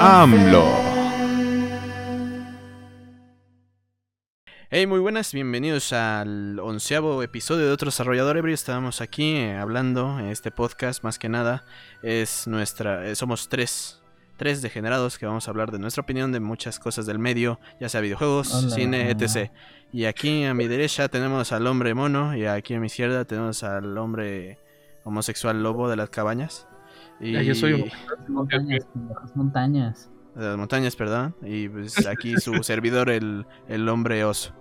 AMLO. Hey, muy buenas, bienvenidos al onceavo episodio de otro desarrollador ebrio. Estamos aquí eh, hablando en este podcast, más que nada, es nuestra, eh, somos tres, tres degenerados que vamos a hablar de nuestra opinión de muchas cosas del medio, ya sea videojuegos, Hola. cine, etc. Y aquí a mi derecha tenemos al hombre mono y aquí a mi izquierda tenemos al hombre homosexual lobo de las cabañas. Y yo soy Montañas, pendejos, montañas. de las montañas, perdón. Y pues aquí su servidor, el, el hombre oso.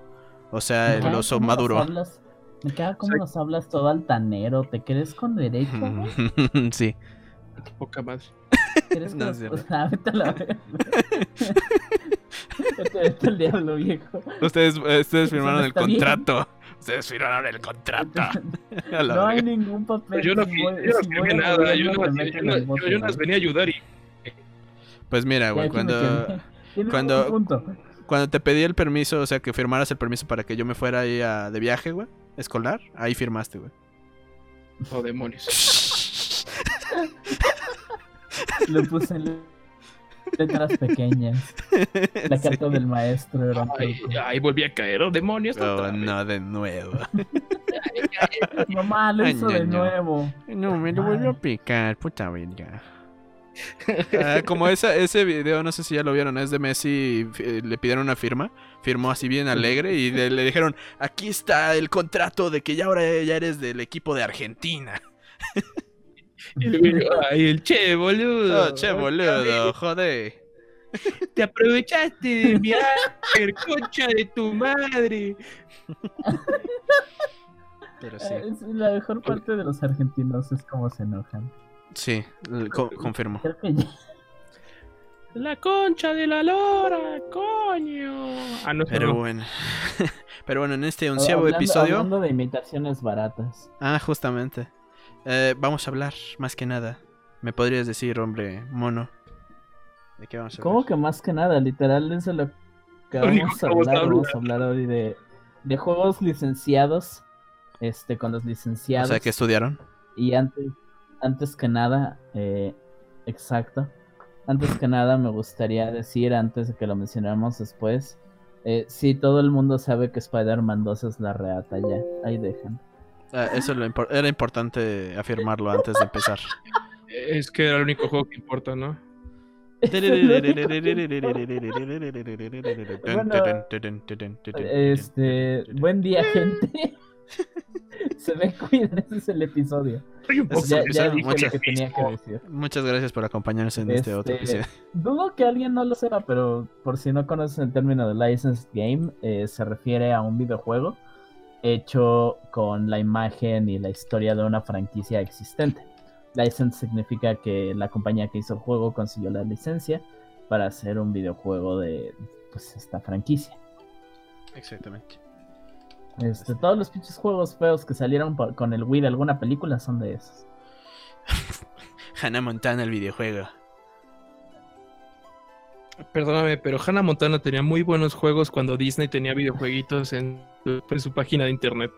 O sea, Me el oso maduro. hablas- Me cómo Soy- nos hablas todo altanero. ¿Te crees con derecho? güey? sí. Poca madre. ¿Crees No que cierto. Ah, vete a la verga. Vete, vete al diablo, viejo. Ustedes, ustedes firmaron el bien. Ustedes firmaron el contrato. No hay ningún papel. Pero yo no, si voy- yo no firmé nada, yo no, me yo, yo- güey. venía a ayudar y Pues mira, güey, cuando, cuando- cuando te pedí el permiso, o sea, que firmaras el permiso para que yo me fuera ahí a- de viaje, güey, escolar, ahí firmaste, güey. oh demonios. Le puse le- letras pequeñas. La Sí. carta del maestro era Ay, volví a caer, oh demonios. Oh, no, de nuevo. Mamá, lo Ay, hizo de ñaño. nuevo. No, me lo volvió a picar, puta verga. Ah, como esa, ese video, no sé si ya lo vieron, es de Messi, eh, le pidieron una firma, firmó así bien alegre y le dijeron, aquí está el contrato de que ya ahora ya eres del equipo de Argentina. Luego, Ay, el che, boludo. Oh, che, boludo, joder. Te aprovechaste de mi ángel, concha de tu madre. Pero sí, Eh, es la mejor parte de los argentinos es cómo se enojan. sí, co- confirmo. La concha de la lora, coño. Ah, no, Pero no. bueno, pero bueno, en este onceavo Hablando- episodio, Hablando de imitaciones baratas. ah, justamente, eh, vamos a hablar más que nada. ¿Me podrías decir, hombre mono? ¿De qué vamos a hablar? ¿Cómo que más que nada? Literal es lo que vamos a vamos a hablar. hablar. Vamos a hablar hoy de, de juegos licenciados. Este, con los O licenciados. sea, que estudiaron. Y antes, antes que nada, eh, exacto. Antes que nada, me gustaría decir, antes de que lo mencionemos después, eh, sí, todo el mundo sabe que Spider-Man 2 es la reata ya. Ahí dejan. Ah, eso lo impor- era importante afirmarlo antes de empezar. Es que era el único juego que importa, ¿no? Este, buen día, gente. Se me cuidan, ese es el episodio. Ya, ya lo muchas que tenía que decir. Muchas gracias por acompañarnos en este, otro Este, episodio. Dudo que alguien no lo sepa, pero por si no conocen el término de licensed game, eh, se refiere a un videojuego hecho con la imagen y la historia de una franquicia existente. License significa que la compañía que hizo el juego consiguió la licencia para hacer un videojuego de pues, esta franquicia. Exactamente. Este, todos los pinches juegos feos que salieron por- con el Wii de alguna película son de esos. Hannah Montana, el videojuego. Perdóname, pero Hannah Montana tenía muy buenos juegos cuando Disney tenía videojueguitos en su, en su página de internet.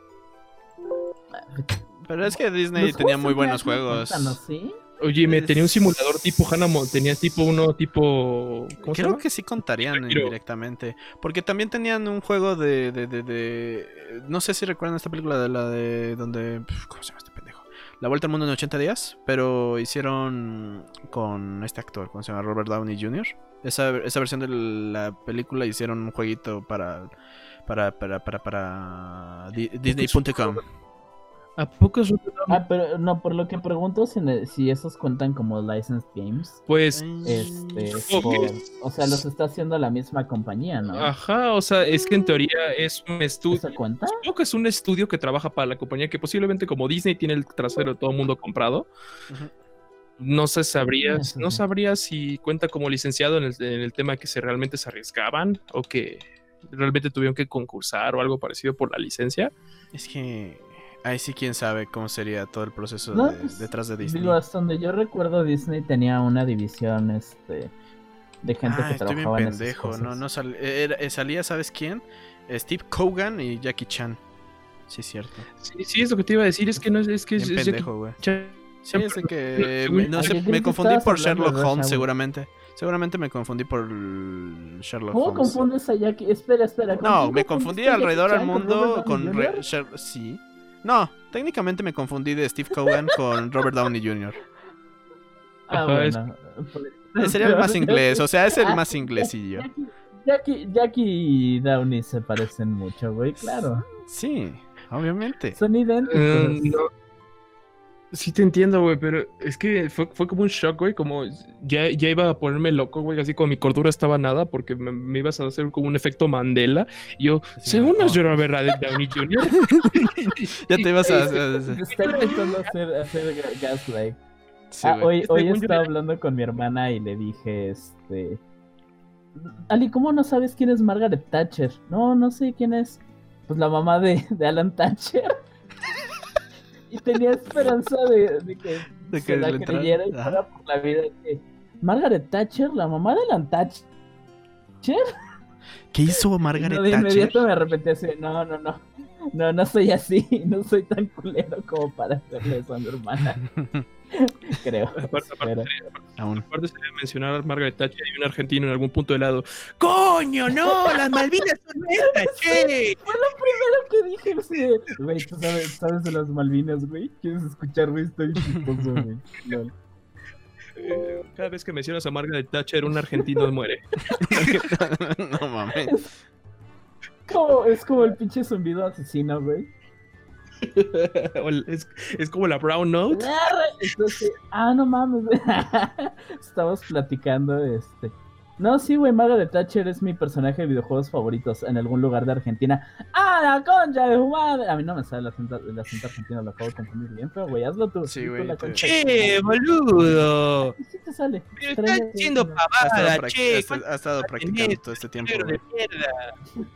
Pero es que Disney Los tenía muy buenos juegos. Oye, me tenía un simulador tipo Hannah Montana, tenía tipo uno tipo... ¿Cómo se Creo llama? que sí contarían Shakiro. indirectamente. Porque también tenían un juego de, de, de, de- No sé si recuerdan esta película de la de. donde. ¿Cómo se llama este pendejo? La Vuelta al Mundo en 80 días. Pero hicieron con este actor, ¿cómo se llama? Robert Downey Jr. Esa, esa versión de la película hicieron un jueguito para. Para, para, para, para di- Disney.com. ¿A poco es un- Ah, pero no, por lo que pregunto si, si esos cuentan como licensed games. Pues, Este, Ok. por- o sea, los está haciendo la misma compañía, ¿no? ajá, o sea, es que en teoría es un estudio... ¿Eso cuenta? Supongo que es un estudio que trabaja para la compañía que posiblemente como Disney tiene el trasero de todo el mundo comprado. Ujú. No se sabría, no sí. sabría si cuenta como licenciado en el, en el tema que se realmente se arriesgaban o que realmente tuvieron que concursar o algo parecido por la licencia. Es que. Ahí sí, quién sabe cómo sería todo el proceso No, de- pues, detrás de Disney. Digo, hasta donde yo recuerdo, Disney tenía una división este, de gente Ah, que estoy bien trabajaba en esas. No, cosas. no sal- era- eh, salía, ¿sabes quién? Steve Kogan y Jackie Chan. Sí, es cierto. Sí, sí, es lo que te iba a decir, es que no es, es que es, Bien es pendejo, güey. Jackie es de que. No ¿A sé, me confundí por Sherlock Holmes, seguramente. Seguramente me confundí por Sherlock ¿Cómo Holmes. confundes a Jackie? Espera, espera. ¿con No, me confundí alrededor al Chan mundo con. Re- Jr.? Sher- sí. No, técnicamente me confundí de Steve Cohen con Robert Downey Jr. Ah, es- bueno. Sería el más inglés, o sea, es el Ah, más inglesillo. Jackie, Jackie, y Downey se parecen mucho, güey, claro. Sí, obviamente. Son idénticos. Eh, no. Sí te entiendo, güey, pero es que fue, fue como un shock, güey, como ya, ya iba a ponerme loco, güey, así con mi cordura estaba nada, porque me, me ibas a hacer como un efecto Mandela. Y yo, Sí, según no. nos lloró Robert Downey Jr. Ya te ibas a. Te Está intentando hacer, hacer ga- gaslight. Sí, ah, hoy, hoy Según yo estaba hablando con mi hermana y le dije, este... Ali, ¿cómo no sabes quién es Margaret Thatcher? No, no sé quién es. Pues la mamá de, de Alan Thatcher. Y tenía esperanza de, de que De se que la creyera y Ajá. fuera por la vida. que Margaret Thatcher, la mamá de Alan Thatcher. ¿Qué hizo Margaret No, de Thatcher? inmediato me arrepentí así, no, no, no. No, no soy así, no soy tan culero como para hacerle eso a mi hermana. Creo. Aparte, aparte, Pero- Aún. aparte se debe mencionar a Margaret Thatcher y un argentino en algún punto del lado. ¡Coño, no! ¡Las Malvinas son nuestras, che! Fue lo primero que dije, de, Güey, ¿tú sabes, sabes de las Malvinas, güey? ¿Quieres escuchar, güey? Estoy chistoso, güey. Eh, Cada vez que mencionas a Margaret Thatcher, un argentino muere. no mames. Como- es como el pinche zumbido asesino, güey. Es, es como la Brown Note. Entonces, ah, no mames. Estamos platicando, este. No, sí, güey, Margaret Thatcher es mi personaje de videojuegos favoritos en algún lugar de Argentina. ¡Ah, la concha de su madre! A mí no me sale el acento, el acento argentino, lo acabo de confundir bien, pero güey, hazlo tú. Sí, güey, de ¡Che, boludo! Sí te sale. Pero Extraño estás haciendo Ha estado, pavada, che. ha estado- ha estado practicando todo este tiempo. De mierda.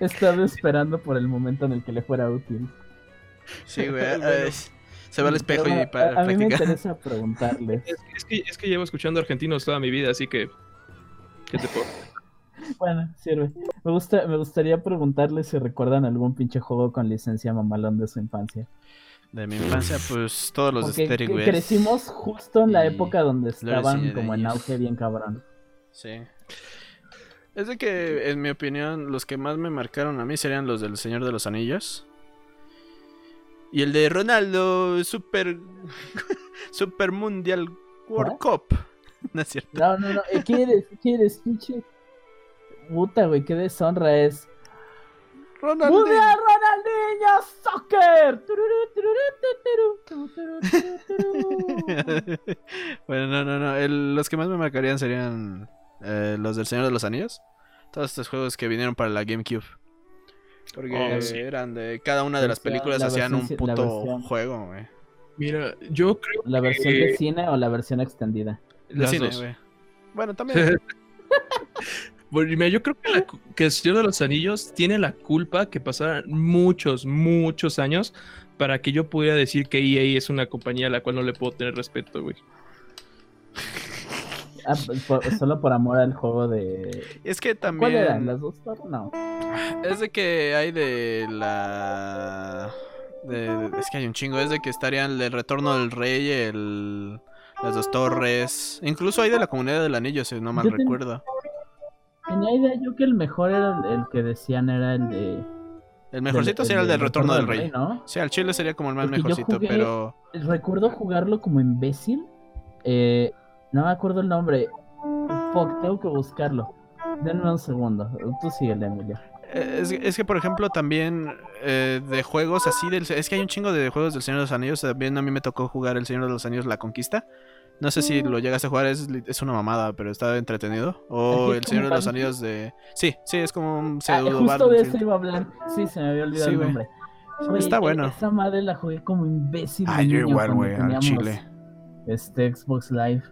Estaba esperando por el momento en el que le fuera útil. Sí, güey. Bueno. se va al espejo Pero y para a, a mí me practicar. interesa preguntarles. Es, es que, es que llevo escuchando argentinos toda mi vida, así que. ¿Qué te puedo? Bueno, sirve. Me, gusta, me gustaría preguntarles si recuerdan algún pinche juego con licencia mamalón de su infancia. De mi infancia, pues todos los Porque de güey. crecimos justo en la Y época donde estaban como en auge bien cabrón. Sí. Es de que, en mi opinión, los que más me marcaron a mí serían los del Señor de los Anillos. Y el de Ronaldo Super Super Mundial World. Cup. No es cierto. No, no, no. ¿Qué eres? ¿Qué eres, pinche? Puta, güey, qué deshonra es. Ronaldo. ¡Mundial Ronaldinho Soccer! Bueno, no, no, no. el- los que más me marcarían serían eh, los del Señor de los Anillos. Todos estos juegos que vinieron para la GameCube. Porque Oh, sí. eran de cada una de las películas la hacían un versión- puto versión. juego, güey. Mira, yo creo ¿La versión de cine o la versión extendida? De las cine, dos. güey. Bueno, también. Bueno, mira, yo creo que, la que el Señor de los Anillos tiene la culpa que pasaran muchos, muchos años para que yo pudiera decir que EA es una compañía a la cual no le puedo tener respeto, güey. Ah, por- solo por amor al juego de. Es que ¿Cuál también. eran? ¿Las dos? No. Es de que hay de la. de- es que hay un chingo. Es de que estarían el retorno del rey, el. Las dos torres. Incluso hay de la comunidad del anillo, si no mal Yo ten- recuerdo. Tenía idea yo que el mejor era el, el que decían era el de. El mejorcito sería el del retorno del rey. ¿no? Sí, al chile sería como el más Porque mejorcito, jugué- pero. Recuerdo jugarlo como imbécil. Eh, no me acuerdo el nombre. Fuck, tengo que buscarlo. Denme un segundo. Tú sigue, Emilio. eh, Es, es que, por ejemplo, también eh, de juegos así del. Es que hay un chingo de juegos del Señor de los Anillos. También a mí me tocó jugar El Señor de los Anillos La Conquista. No sé si lo llegaste a jugar, es, es una mamada, pero está entretenido. O ¿Es El Señor de los? Anillos de. Sí, sí, es como un Ah, pseudo justo de Battlefield. eso iba a hablar. Sí, se me había olvidado Sí, el nombre. Está e- bueno. Esa madre la jugué como imbécil. de Ah, yo igual, güey, al chile. Este Xbox Live.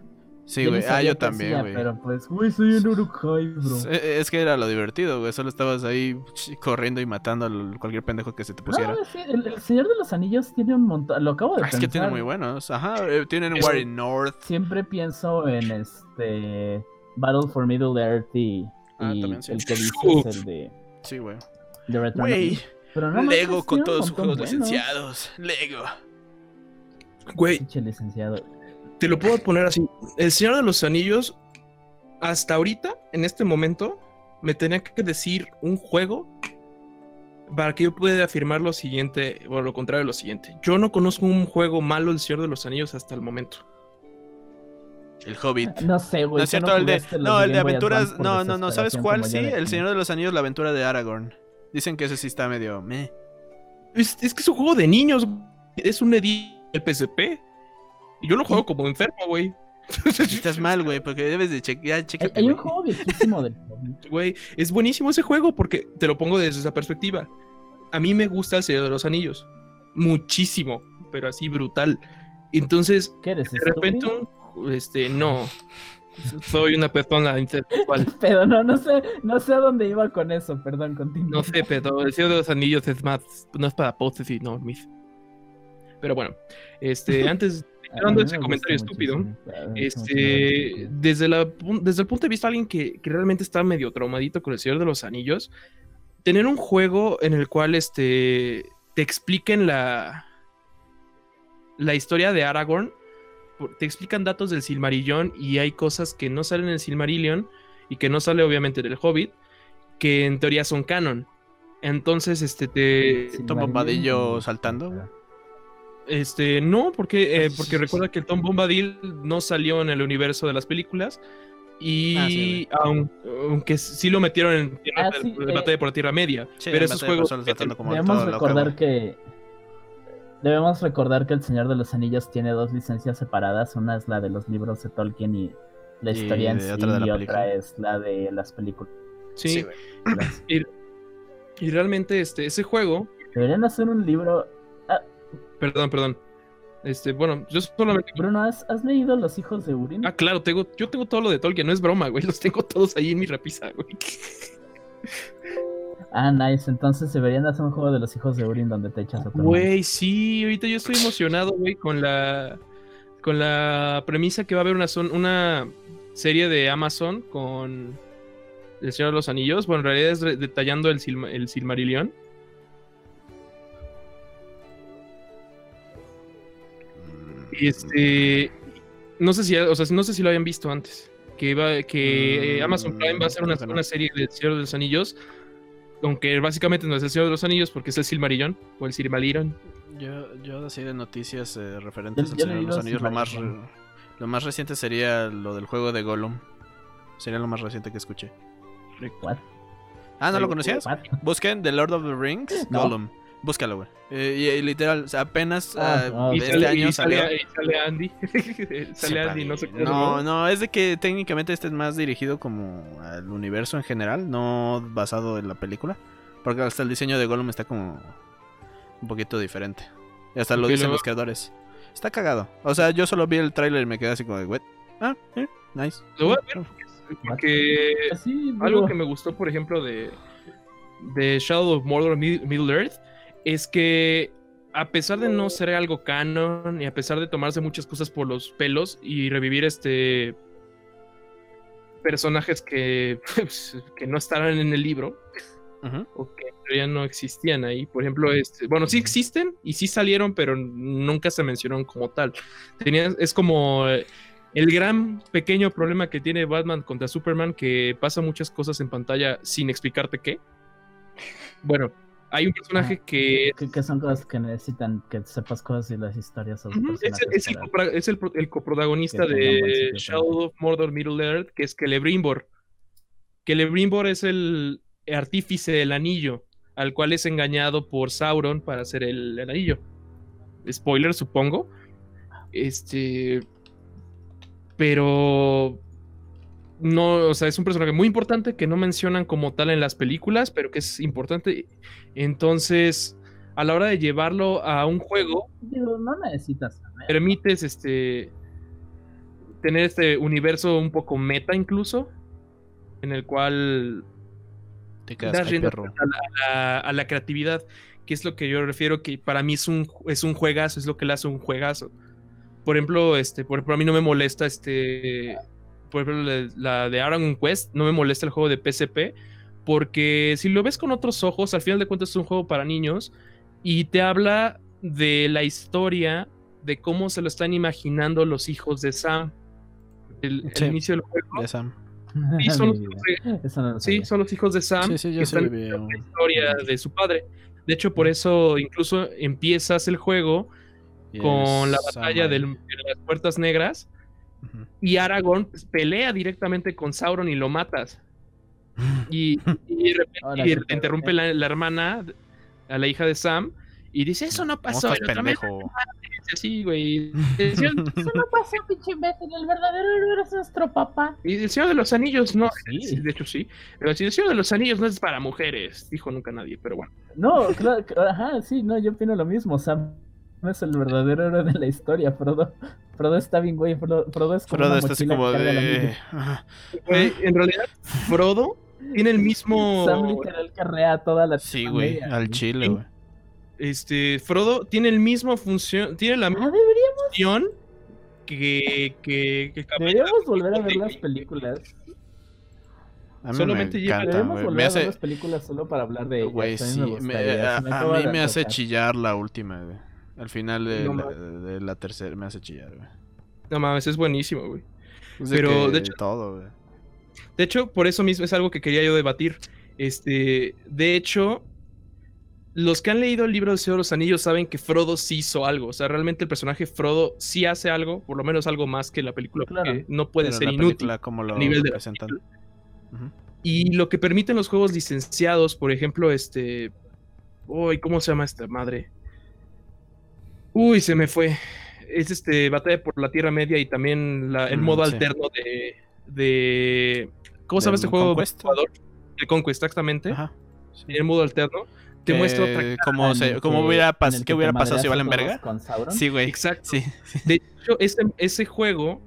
Sí, güey. Ah, yo también, güey. Pero pues, güey, soy en Uruguay, bro. Es- Es que era lo divertido, güey. Solo estabas ahí corriendo y matando a cualquier pendejo que se te pusiera. No, sí, el, el Señor de los Anillos tiene un montón. Lo acabo de Ah, es que tiene pensar. muy buenos. Ajá, eh, tienen Eso- War in North. Siempre pienso en este. Battle for Middle Earth y. Ah, y también sí. el que dices, el de. Sí, güey. de Return of- Güey, Pero no Lego con un todos sus juegos buenos. licenciados. Lego. Güey, Pinche licenciado. Te lo puedo poner así. El Señor de los Anillos, hasta ahorita, en este momento, me tenía que decir un juego para que yo pueda afirmar lo siguiente, o lo contrario de lo siguiente. Yo no conozco un juego malo del Señor de los Anillos hasta el momento. El Hobbit. No sé, güey. No es cierto, el de. los No, el de aventuras. No, no, no. ¿Sabes cuál? Sí, de El. Señor de los Anillos, la aventura de Aragorn. Dicen que ese sí está medio. meh. Es, es que es un juego de niños. güey. Es un edit del PSP. Y yo lo juego como enfermo, güey. Estás mal, güey, porque debes de chequear. Hay, un juego viejísimo del. Güey, es buenísimo ese juego porque te lo pongo desde esa perspectiva. A mí me gusta el Señor de los Anillos. Muchísimo, pero así brutal. Entonces, ¿Qué eres? de repente, un- este, no. Soy una persona intelectual. Pero no, no sé, no sé a dónde iba con eso, perdón, continúa. No sé, pero el Señor de los Anillos es más, no es para postes y no, mis. Pero bueno, este, antes, dando ese me comentario estúpido, Este, desde, la, desde el punto de vista de alguien que, que realmente está medio traumadito con el Señor de los Anillos, tener un juego en el cual este, te expliquen la, la historia de Aragorn, te explican datos del Silmarillón y hay cosas que no salen en el Silmarillion y que no sale obviamente del Hobbit, que en teoría son canon. Entonces, este, te, Sí, Tom saltando. Este, no, porque, eh, porque recuerda que el Tom Bombadil no salió en el universo de las películas. Y Ah, sí, aun- aunque, sí lo metieron en Tierra Ah, sí, de eh, Batalla por Tierra Media. Sí, pero el esos juegos. Como Debemos loco, recordar que debemos recordar que el Señor de los Anillos tiene dos licencias separadas, una es la de los libros de Tolkien y la Y historia en de sí otra de la y película. otra es la de las películas. Sí, Sí, güey. y realmente este, ese juego. Deberían hacer un libro. Perdón, perdón. Este, bueno, yo solamente. Bruno, ¿has, has leído Los hijos de Urin? Ah, claro, tengo, yo tengo todo lo de Tolkien, no es broma, güey. Los tengo todos ahí en mi repisa, güey. Ah, nice. Entonces deberían hacer un juego de los hijos de Urin donde te echas a tu hermano. Güey, sí, ahorita yo estoy emocionado, güey, con la con la premisa que va a haber una, son- una serie de Amazon con El Señor de los Anillos. Bueno, en realidad es detallando el, Silma- el Silmarillion. Este, no sé si, o sea, no sé si lo habían visto antes. Que va, que eh, Mm, Amazon Prime va a hacer una, una serie de Señor de los Anillos. Aunque básicamente no es el Señor de los Anillos porque es el Silmarillion o el Silmarillion. Yo, yo así de noticias eh, referentes al Señor de los los Anillos, lo más, lo más reciente sería lo del juego de Gollum. Sería lo más reciente que escuché. What? Ah, ¿no lo conocías? Busquen The Lord of the Rings, No. Gollum. Búscalo, güey. Eh, y, y literal, o sea, apenas Ah, ah, ah, este sale, año y sale, salió. y sale Andy. sale Andy, no sé cómo. No, no, es de que técnicamente este es más dirigido como al universo en general, no basado en la película. Porque hasta el diseño de Gollum está como un poquito diferente. Y hasta lo dicen los creadores. Está cagado. O sea, yo solo vi el tráiler y me quedé así como de, "What? Ah, eh, nice. Lo voy a ver porque Pues sí, algo que me gustó, por ejemplo, de, de Shadow of Mordor Mid- Middle Earth es que a pesar de no ser algo canon y a pesar de tomarse muchas cosas por los pelos y revivir este personajes que, pues, que no estarán en el libro o que teoría no existían ahí. Por ejemplo, este, bueno, sí existen y sí salieron, pero nunca se mencionaron como tal. Tenías, es como el gran pequeño problema que tiene Batman contra Superman, que pasa muchas cosas en pantalla sin explicarte qué. Bueno, hay un personaje que que, que son cosas que necesitan que sepas cosas y las historias Ujú, es, el, es el el coprotagonista de Shadow of Mordor Middle Earth, que es Celebrimbor. Celebrimbor es el artífice del anillo, al cual es engañado por Sauron para hacer el, el anillo. Spoiler, supongo. Este. Pero. No, o sea, es un personaje muy importante que no mencionan como tal en las películas, pero que es importante. Entonces, a la hora de llevarlo a un juego, Digo, no necesitas saber. permites este tener este universo un poco meta incluso en el cual Te quedas das rienda a la, a la creatividad que es lo que yo refiero que para mí es un es un juegazo es lo que le hace un juegazo por ejemplo este por ejemplo a mí no me molesta este por ejemplo la, la de Dragon Quest no me molesta el juego de PSP porque si lo ves con otros ojos al final de cuentas es un juego para niños y te habla de la historia de cómo se lo están imaginando los hijos de Sam. El, inicio del juego. De Sam. Sí, son los hijos de, Eso no lo sí, sabía. son los hijos de Sam Sí, sí, yo que están viviendo la historia de su padre. De hecho, por eso incluso empiezas el juego con la batalla de las puertas negras Y Aragorn pelea directamente con Sauron y lo matas. Y, y de repente y interrumpe la, la hermana, a la hija de Sam, y dice, eso no ¿Cómo pasó. estás, Y pendejo? así, güey. Eso no pasó, pinche imbécil. El verdadero héroe es nuestro papá. Y el Señor de los Anillos, no. Sí. De hecho, sí. Pero el Señor de los Anillos no es para mujeres, dijo nunca nadie, pero bueno. No, claro, ajá, sí, no, yo opino lo mismo. Sam es el verdadero héroe de la historia. Frodo, Frodo está bien, güey. Frodo, Frodo es como Frodo una está así como de. Güey, en realidad, Frodo tiene el mismo. Sam literal carrea toda la Sí, güey, al chile, güey. Este, Frodo tiene el mismo función, tiene la misma Ah, deberíamos, función que, que, que deberíamos volver a ver las películas. A mí Solamente me encanta, volver Me a ver hace. las películas solo para hablar de ellas. Güey, a mí sí. me me- gustaría, a, a mí me hace chillar la última, güey. Al final de, No la, de tercera me hace chillar, güey. No mames, es buenísimo, güey. Pues de Pero, de hecho- todo, güey. De hecho, por eso mismo es algo que quería yo debatir. Este, de hecho, los que han leído el libro del Señor de los Anillos saben que Frodo sí hizo algo. O sea, realmente el personaje Frodo sí hace algo, por lo menos algo más que la película, Claro. porque no puede Pero ser la inútil. como lo a nivel de la presentan. Ujú. Y lo que permiten los juegos licenciados, por ejemplo, este. Uy, ¿cómo se llama esta madre? Uy, se me fue. Es este Batalla por la Tierra Media y también la- el Mm, modo sí. alterno de. de ¿Cómo se llama ¿Del este juego? Conquest? El Conquest, exactamente. Ajá. sí. El modo alterno. Te Que muestra otra. cómo, se, cómo que- hubiera, en pas- el ¿qué que hubiera te pasado si valen verga? Con Sauron. Sí, güey. Exacto. Sí. De hecho, ese, ese juego,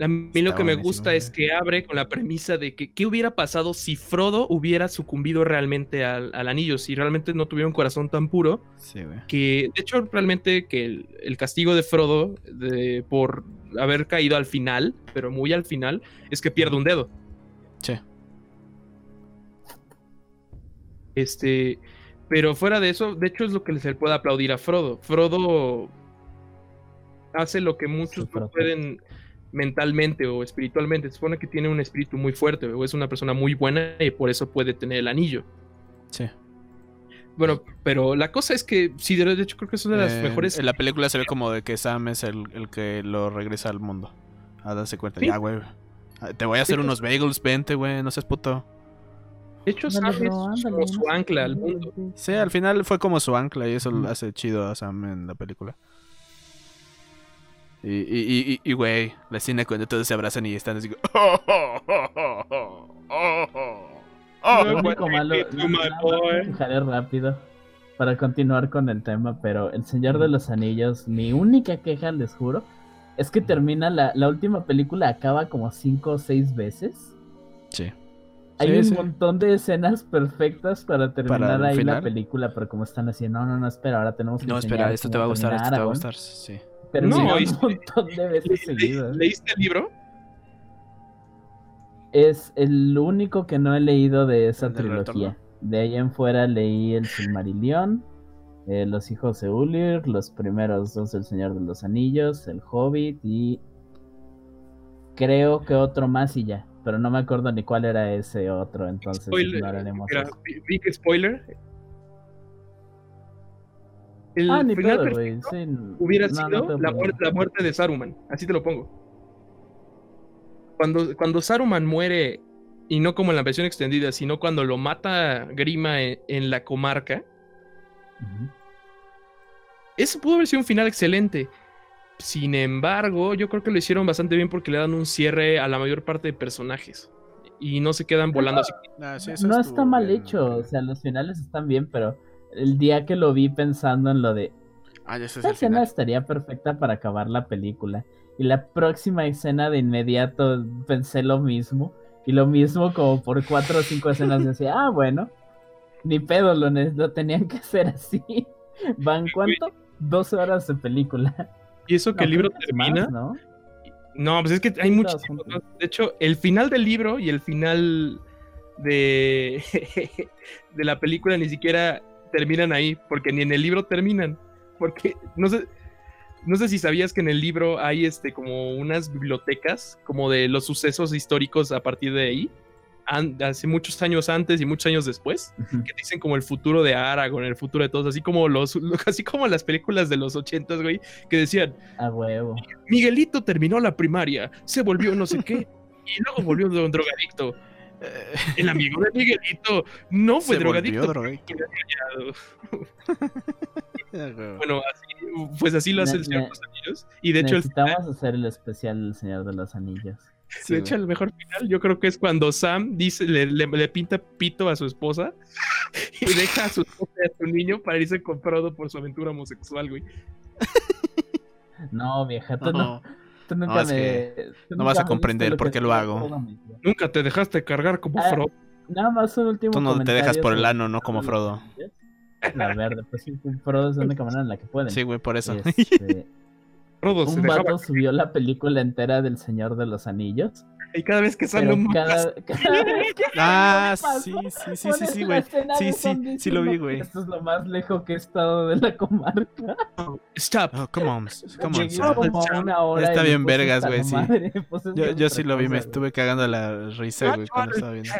a mí lo que me gusta es que abre con la premisa de que qué hubiera pasado si Frodo hubiera sucumbido realmente al, al anillo, si realmente no tuviera un corazón tan puro, Sí, güey. que de hecho realmente que el, el castigo de Frodo de, por haber caído al final, pero muy al final, es que pierde un dedo. Sí. Este, pero fuera de eso, de hecho es lo que se le puede aplaudir a Frodo. Frodo hace lo que muchos no pueden mentalmente o espiritualmente. Se supone que tiene un espíritu muy fuerte o es una persona muy buena y por eso puede tener el anillo. Sí. Bueno, pero la cosa es que sí, de hecho creo que es una de las Eh, mejores. En la película se ve como de que Sam es el, el que lo regresa al mundo. A darse cuenta. Sí. Ya, güey. Ah, Te voy a hacer unos bagels, vente, güey. No seas puto. De hecho, Sam es como su ancla al mundo. Sí, al final fue como su ancla y eso lo hace chido a Sam en la película. Y, y, y, y- y, güey, la escena cuando todos se abrazan y están así. Lo No, único güey, malo, dejaré rápido para continuar con el tema, pero El Señor de los Anillos, mi única queja, les juro, es que termina la, la última película, acaba como cinco o seis veces. Sí. Hay Sí, un sí. montón de escenas perfectas para terminar el ahí final. la película, pero como están haciendo, no, no, no, espera, ahora tenemos que No, espera, esto te va a gustar, esto te va a gustar. Sí. No, un montón de veces Le- seguidas. ¿Leíste el libro? Es el único que no he leído de esa ¿El trilogía. retorno? De ahí en fuera leí el Silmarillion, eh, Los Hijos de Ulir, los primeros dos del Señor de los Anillos, el Hobbit y creo que otro más y ya. Pero no me acuerdo ni cuál era ese otro, entonces Spoiler, ignoraremos mira, big spoiler. El Ah, ni final pedo, perfecto güey. sí, hubiera no, sido la, muerte, la muerte de Saruman. Así te lo pongo. Cuando, cuando Saruman muere, y no como en la versión extendida, sino cuando lo mata Grima en, en la comarca, Ujú. Eso pudo haber sido un final excelente. Sin embargo, yo creo que lo hicieron bastante bien porque le dan un cierre a la mayor parte de personajes. Y no se quedan volando así. Ah, sí, No está mal bien. hecho, o sea, los finales están bien, pero el día que lo vi pensando en lo de Ah, ya Esta escena final. estaría perfecta para acabar la película. Y la próxima escena de inmediato pensé lo mismo. Y lo mismo como por cuatro o cinco escenas decía, ah, bueno, ni pedo, lo, lo tenían que hacer así. ¿Van cuánto? 12 horas de película. Y eso que No, el libro más, termina. ¿no? No, pues es que hay todas juntas. De hecho, el final del libro y el final de, de la película ni siquiera terminan ahí, porque ni en el libro terminan. Porque no sé. no sé si sabías que en el libro hay este como unas bibliotecas como de los sucesos históricos a partir de ahí, an- hace muchos años antes y muchos años después, que dicen como el futuro de Aragorn, el futuro de todos, así como los, así como las películas de los ochentas, güey, que decían A huevo. Miguelito terminó la primaria, se volvió no sé qué, y luego volvió un drogadicto. El amigo de Miguelito no fue se drogadicto. drogadicto. Bueno, así, pues así lo hace el Señor de los Anillos. Y de hecho, el Necesitamos hacer el especial del Señor de los Anillos. Sí, de hecho, el mejor final yo creo que es cuando Sam dice, le, le- le pinta pito a su esposa y deja a su esposa y a su niño para irse con Frodo por su aventura homosexual, güey. No, vieja, no. No, Tú nunca es me. que tú no nunca vas a comprender por qué lo hago. Nunca te dejaste cargar como Ah, Frodo. Nada más un último tú no te dejas por el ano, no como Frodo. La verde, pues sí, Frodo es la única manera en la que pueden. Sí, güey, por eso. Este, Frodo se un dejaba. vato subió la película entera del Señor de los Anillos. Y cada vez que sale un cada, cada vez que Ah, sí, sí, sí, sí, sí, güey. Sí, sí, sí lo vi, güey. Esto es lo más lejos que he estado de la comarca. Stop. Oh, come on, come on. Llegué Sam. como a una hora Está bien vergas, güey, sí. pues es Yo, yo sí lo vi, me estuve cagando la risa, güey, cuando estaba viendo.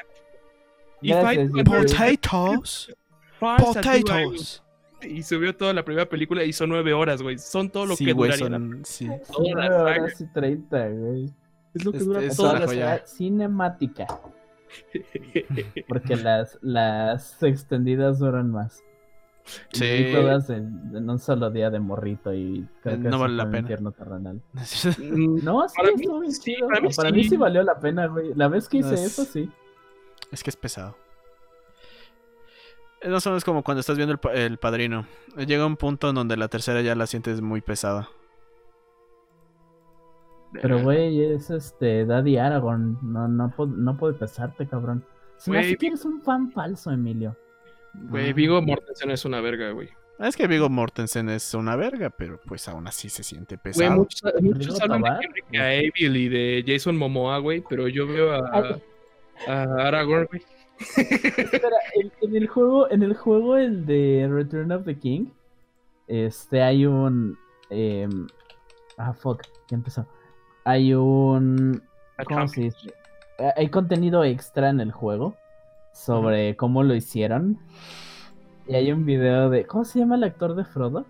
Y Gracias. Potatoes. Potatoes. Y subió toda la primera película y son nueve horas, güey. Son todo lo Sí, que güey, duraría. son... Sí. Horas y 30, güey. Es lo que Este, dura toda la joya. saga cinemática. Porque las, las extendidas duran más. Y Sí. vi todas en, en un solo día de morrito y creo Eh, que no vale la pena. infierno terrenal. Mm, No, sí, Para mí bien sí, chido. para mí Para mí sí. sí valió la pena, güey. La vez que hice No, es- eso, sí. Es que es pesado. Es más o menos como cuando estás viendo el, el padrino. Llega un punto en donde la tercera ya la sientes muy pesada. Pero, güey, es este Daddy Aragorn. No, no, no puede pesarte, cabrón. Güey, hace que eres un fan falso, Emilio. Güey, Vigo Mortensen es una verga, güey. Es que Vigo Mortensen es una verga, pero pues aún así se siente Güey, pesado. muchos, muchos hablan de Cavill y de Jason Momoa, güey, pero yo veo a, a Aragorn, güey. Espera, en, en el juego, en el juego, el de Return of the King, este hay un. em, ah, fuck, ya empezó. Hay un. ¿Cómo se dice? Eh, Hay contenido extra en el juego sobre cómo lo hicieron. Y hay un video de. ¿Cómo se llama el actor de Frodo?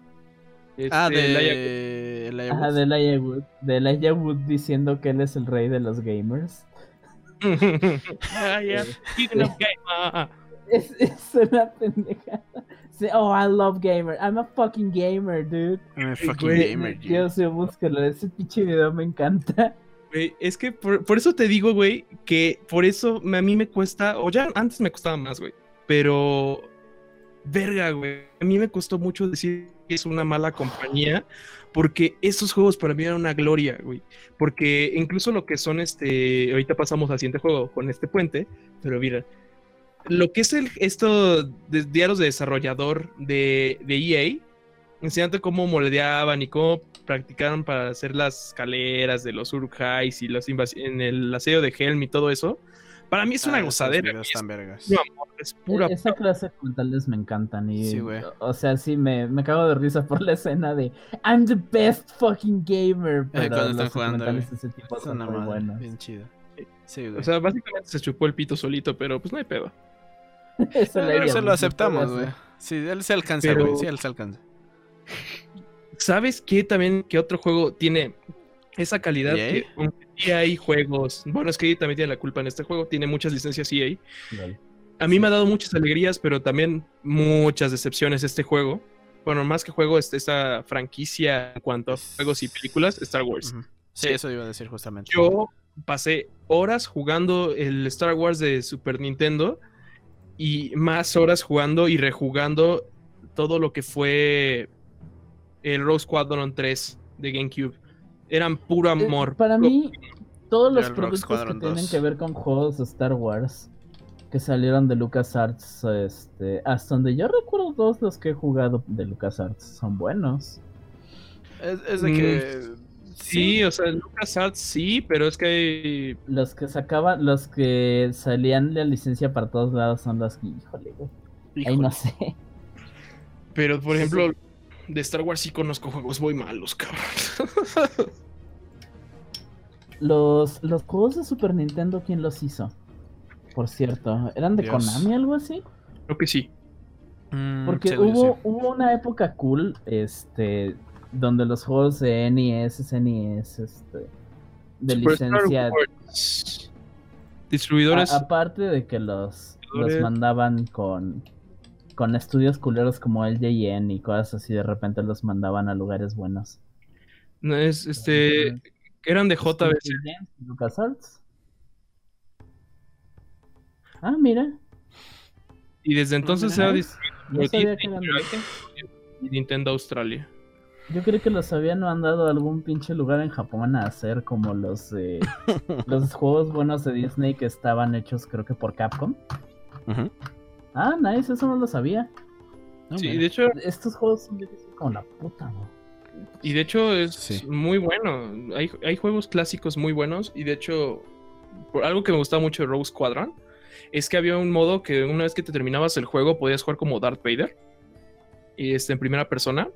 ah, Este, Laia- de... Elijah Ajá, Wood. de Elijah Wood. De Elijah Wood diciendo que él es el rey de los gamers. Ah, yeah. Game, ah, Es, es una pendejada. Sí, oh, I love gamer. I'm a fucking gamer, dude. I'm a fucking Güey, gamer, dude. Yo sí, búscalo. Ese pinche video me encanta. Güey, es que por, por eso te digo, güey, que por eso me- a mí me cuesta, o ya antes me costaba más, güey, pero, verga, güey, a mí me costó mucho decir que es una mala compañía, porque esos juegos para mí eran una gloria, güey, porque incluso lo que son, este, ahorita pasamos al siguiente juego con este puente, pero mira, lo que es el, esto de diarios de desarrollador de, de EA, enseñando cómo moldeaban y cómo practicaron para hacer las escaleras de los Uruk-hais y los invas- en el asedio de Helm y todo eso. Para mí es una Ah, gozadera, tan vergas. es, es pura Esa clase de comentarios me encantan. Y, Sí, güey. O sea, sí, me, me cago de risa por la escena de I'm the best fucking gamer. Pero Eh, cuando están jugando, ese tipo Es son una muy madre, buenos. bien chido. Sí. O sea, básicamente se chupó el pito solito, pero pues no hay pedo. Eso se lo aceptamos, güey. Sí, él se alcanza, Pero- güey. Sí, él se alcanza. ¿Sabes qué también, qué otro juego tiene esa calidad? ¿EA? Que aunque sí hay juegos, bueno, es que EA también tiene la culpa en este juego, tiene muchas licencias EA. A mí me ha dado muchas alegrías, pero también muchas decepciones este juego. Bueno, más que juego, este- esta franquicia en cuanto a juegos y películas, Star Wars. Sí, eso iba a decir justamente. Yo pasé horas jugando el Star Wars de Super Nintendo y más horas jugando y rejugando todo lo que fue el Rose Squadron 3 de GameCube. Eran puro Eh, amor. Para mí, todos los productos que tienen 2. que ver con juegos de Star Wars que salieron de LucasArts, este, hasta donde yo recuerdo todos los que he jugado de LucasArts son buenos. Es, es de que. Sí, o sea, LucasArts sí, pero es que Los que sacaban, los que salían la licencia para todos lados son los que, híjole, güey. Ahí no sé. Pero, por ejemplo, de Star Wars sí conozco juegos muy malos, cabrón. Los, los juegos de Super Nintendo, ¿quién los hizo? Por cierto, ¿eran de Dios. Konami algo así? Creo que sí. Mm, Porque hubo, sí. hubo una época cool, este, donde los juegos de NES, SNES, este, de licencia. Distribuidores. a- aparte de que los, los mandaban con, con estudios culeros como LJN y cosas así, de repente los mandaban a lugares buenos. no, es, este, eran de JBC. LucasArts. Ah, mira, Y desde entonces era distribuido por Nintendo Australia. Yo creo que los habían mandado a algún pinche lugar en Japón a hacer como los eh, los juegos buenos de Disney que estaban hechos creo que por Capcom. Ah, nice, eso no lo sabía. No, Sí, mira. de hecho, Estos juegos son como la puta, ¿no? y de hecho es Sí. muy bueno. Hay, hay juegos clásicos muy buenos. Y de hecho, por algo que me gustaba mucho de Rogue Squadron es que había un modo que una vez que te terminabas el juego podías jugar como Darth Vader. Y este, en primera persona.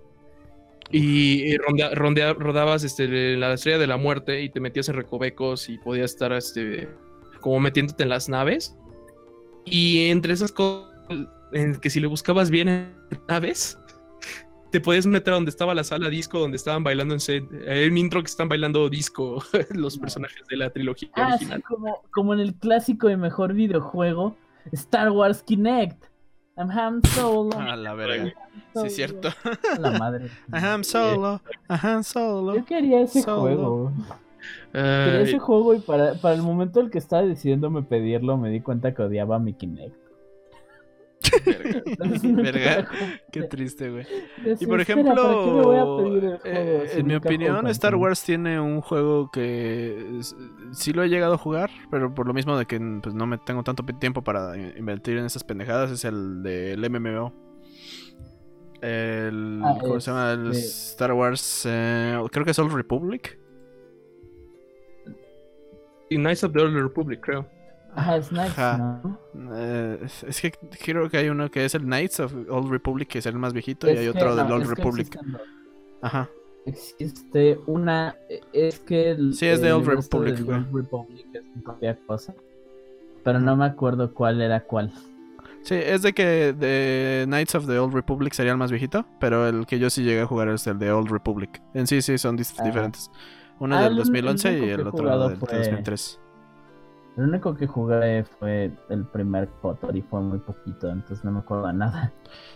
Y, rondea- rodabas este, la estrella de la muerte y te metías en recovecos y podías estar este, como metiéndote en las naves. Y entre esas cosas, en que si le buscabas bien en naves, te podías meter a donde estaba la sala disco, donde estaban bailando en set. En mi intro que están bailando disco los personajes de la trilogía Ah, sí, original. como, como en el clásico y mejor videojuego Star Wars Kinect. I'm Han Solo. A la verga. Solo. Sí, es cierto. A la madre. Ajá, solo. Ajá, solo. Yo quería ese Solo. juego. Quería ese juego y para, para el momento en que estaba decidiéndome pedirlo me di cuenta que odiaba mi Kinect. Verga. Verga. Qué triste, güey. Y por espera, ¿para qué me voy a pedir el ejemplo, eh, en mi opinión, Star? Wars tiene un juego que sí lo he llegado a jugar, pero por lo mismo de que pues, no me tengo tanto tiempo para in- invertir en esas pendejadas, es el del MMO. El, Ah, ¿Cómo se llama? El este- Star Wars, eh, creo que es Old Republic. Y Knights of the Old Republic, creo. Ajá, Ajá. ¿no? Eh, es- que creo que hay uno que es el Knights of Old Republic, que es el más viejito, y hay que- otro del no, Old es que Republic. existen. Ajá. Existe una. Es que. El, Sí, es de Old Republic, del güey. Old Republic es mi propia cosa. Pero no me acuerdo cuál era cuál. Sí, es de que de Knights of the Old Republic sería el más viejito, pero el que yo sí llegué a jugar es el de Old Republic. En sí, sí, son dis- Ah. diferentes. Uno Ah, del el un- el 2011 y el otro del fue- 2003. Lo único que jugué fue el primer Kotor y fue muy poquito, entonces no me acuerdo nada.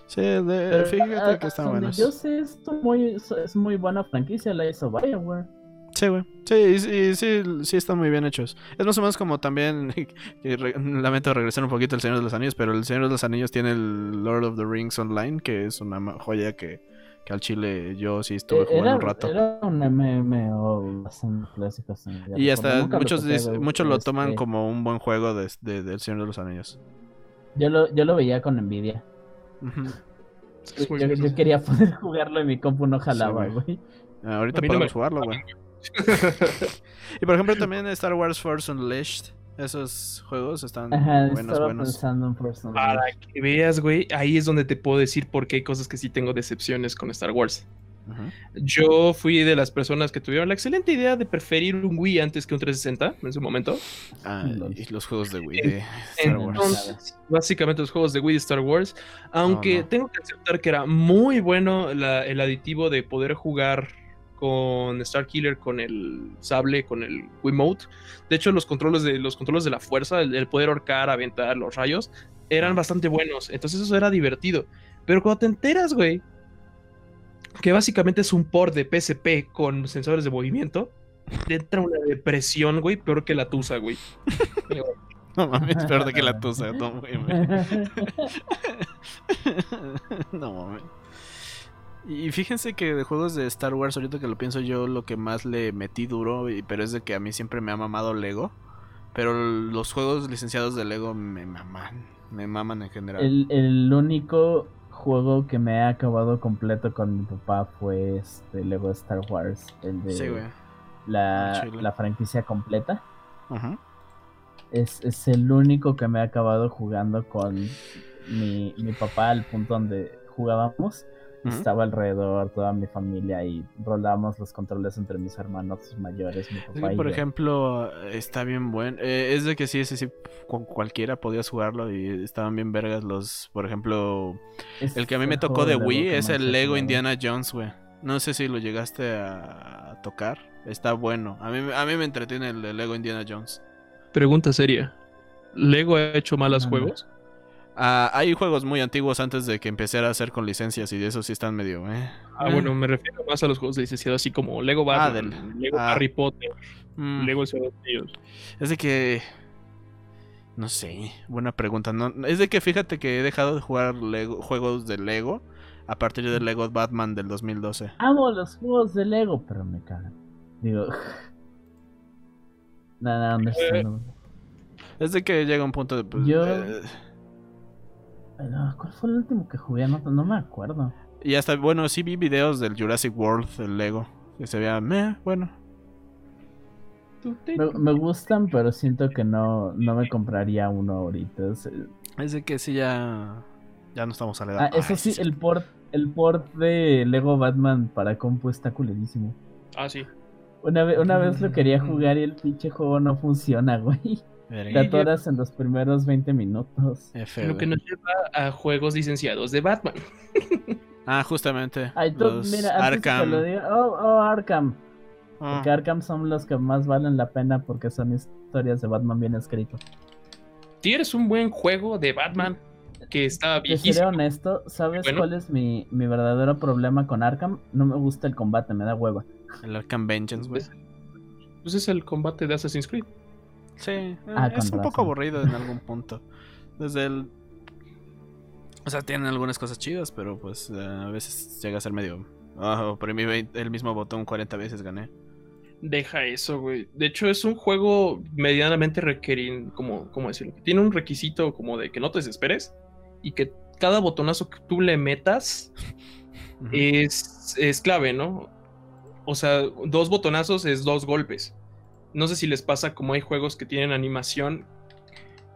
Sí, de- Pero, fíjate ah, que están donde buenos. Yo sé, esto muy, es muy buena franquicia, la hizo Bioware. Sí, güey. Sí, y- sí, sí, están muy bien hechos. Es más o menos como también, re- lamento regresar un poquito al Señor de los Anillos, pero el Señor de los Anillos tiene el Lord of the Rings Online, que es una joya que, que al chile yo sí estuve Eh, jugando era, un rato. era un MMO bastante clásico. Y hasta Nunca lo muchos, muchos lo toman este, como un buen juego de, de- del Señor de los Anillos. Yo lo, yo lo veía con envidia. Yo, quería poder jugarlo y mi compu no jalaba, güey. Ah, Ahorita no podemos me- jugarlo, güey. Y por ejemplo también Star Wars Force Unleashed. Esos juegos están Ajá, buenos, buenos. pensando en Personal. Para que veas, güey, ahí es donde te puedo decir por qué hay cosas que sí tengo decepciones con Star Wars. Yo fui de las personas que tuvieron la excelente idea de preferir un Wii antes que un 360 en su momento. Ah, y los juegos de Wii de Star Wars. Entonces, básicamente los juegos de Wii de Star Wars. Aunque no. tengo que aceptar que era muy bueno la- el aditivo de poder jugar con Star Killer, con el sable, con el Wiimote. De hecho, los controles de, los controles de la fuerza, el, el poder ahorcar, aventar los rayos, eran bastante buenos. Entonces eso era divertido. Pero cuando te enteras, güey, que básicamente es un port de PSP con sensores de movimiento, te entra una depresión, güey, peor que la tusa, güey. No mames, peor de que la tusa. No, güey, güey. no mames. Y fíjense que de juegos de Star Wars, ahorita que lo pienso yo, lo que más le metí duro, pero es de que a mí siempre me ha mamado Lego. Pero los juegos licenciados de Lego me maman. Me maman en general. el, el único juego que me ha acabado completo con mi papá fue este Lego Star Wars. El de Sí, la, la franquicia completa. Ajá. Es, es el único que me ha acabado jugando con mi, mi papá al punto donde jugábamos. Estaba alrededor toda mi familia y rolábamos los controles entre mis hermanos mayores, mi papá y por yo. ejemplo, está bien bueno. Eh, es de que sí, ese sí, con cualquiera podías jugarlo y estaban bien vergas los, por ejemplo, Es el que a mí me tocó de Wii es el Lego. Indiana Jones, güey. No sé si lo llegaste a tocar. Está bueno. A mí, a mí me entretiene el de Lego Indiana Jones. Pregunta seria. ¿Lego ha hecho malos Manda. juegos? Ah, hay juegos muy antiguos antes de que empezara a hacer con licencias y de eso sí están medio, eh. Ah, Eh. bueno, me refiero más a los juegos de licenciado, así como Lego Batman, del- Lego ah. Harry Potter, Mm. Lego Señor de. Es de que. No sé, buena pregunta. No, es de que fíjate que he dejado de jugar Lego- juegos de Lego a partir del Lego Batman del 2012. Amo los juegos de Lego, pero me cagan. Digo. Nada, no, no, Es de que llega un punto de. pues, Yo- eh, ¿Cuál fue el último que jugué? No, no me acuerdo. y hasta, bueno, sí vi videos del Jurassic World, el Lego. Que se veía, meh, bueno. Me, me gustan, pero siento que no, no me compraría uno ahorita. Es- Es de que sí ya. Ya no estamos a la edad. Ah, eso Ay, sí, el port, el port de Lego Batman para compu está culerísimo. Ah, sí. Una, ve- una vez lo Mm. quería jugar y el pinche juego no funciona, güey. Te atoras en los primeros 20 minutos. F, Lo que nos lleva a juegos licenciados de Batman. Ah, justamente. Ay, tú, los mira, Arkham. lo diga, oh, oh, Arkham. Ah, Porque Arkham son los que más valen la pena porque son historias de Batman bien escritas. Tienes un buen juego de Batman que está Te seré viejísimo. honesto, ¿sabes Bueno. cuál es mi, mi verdadero problema con Arkham? No me gusta el combate, me da hueva. el Arkham Vengeance, güey. Pues, pues es el combate de Assassin's Creed. Sí, eh, Ah, es un poco aburrido en algún punto. Desde el. O sea, tienen algunas cosas chidas, pero pues eh, a veces llega a ser medio. Ah, oprimí vein- el mismo botón 40 veces gané. Deja eso, güey. De hecho, es un juego medianamente requerido, como, ¿cómo decirlo? Tiene un requisito como de que no te desesperes y que cada botonazo que tú le metas es, es clave, ¿no? O sea, dos botonazos es dos golpes. No sé si les pasa como hay juegos que tienen animación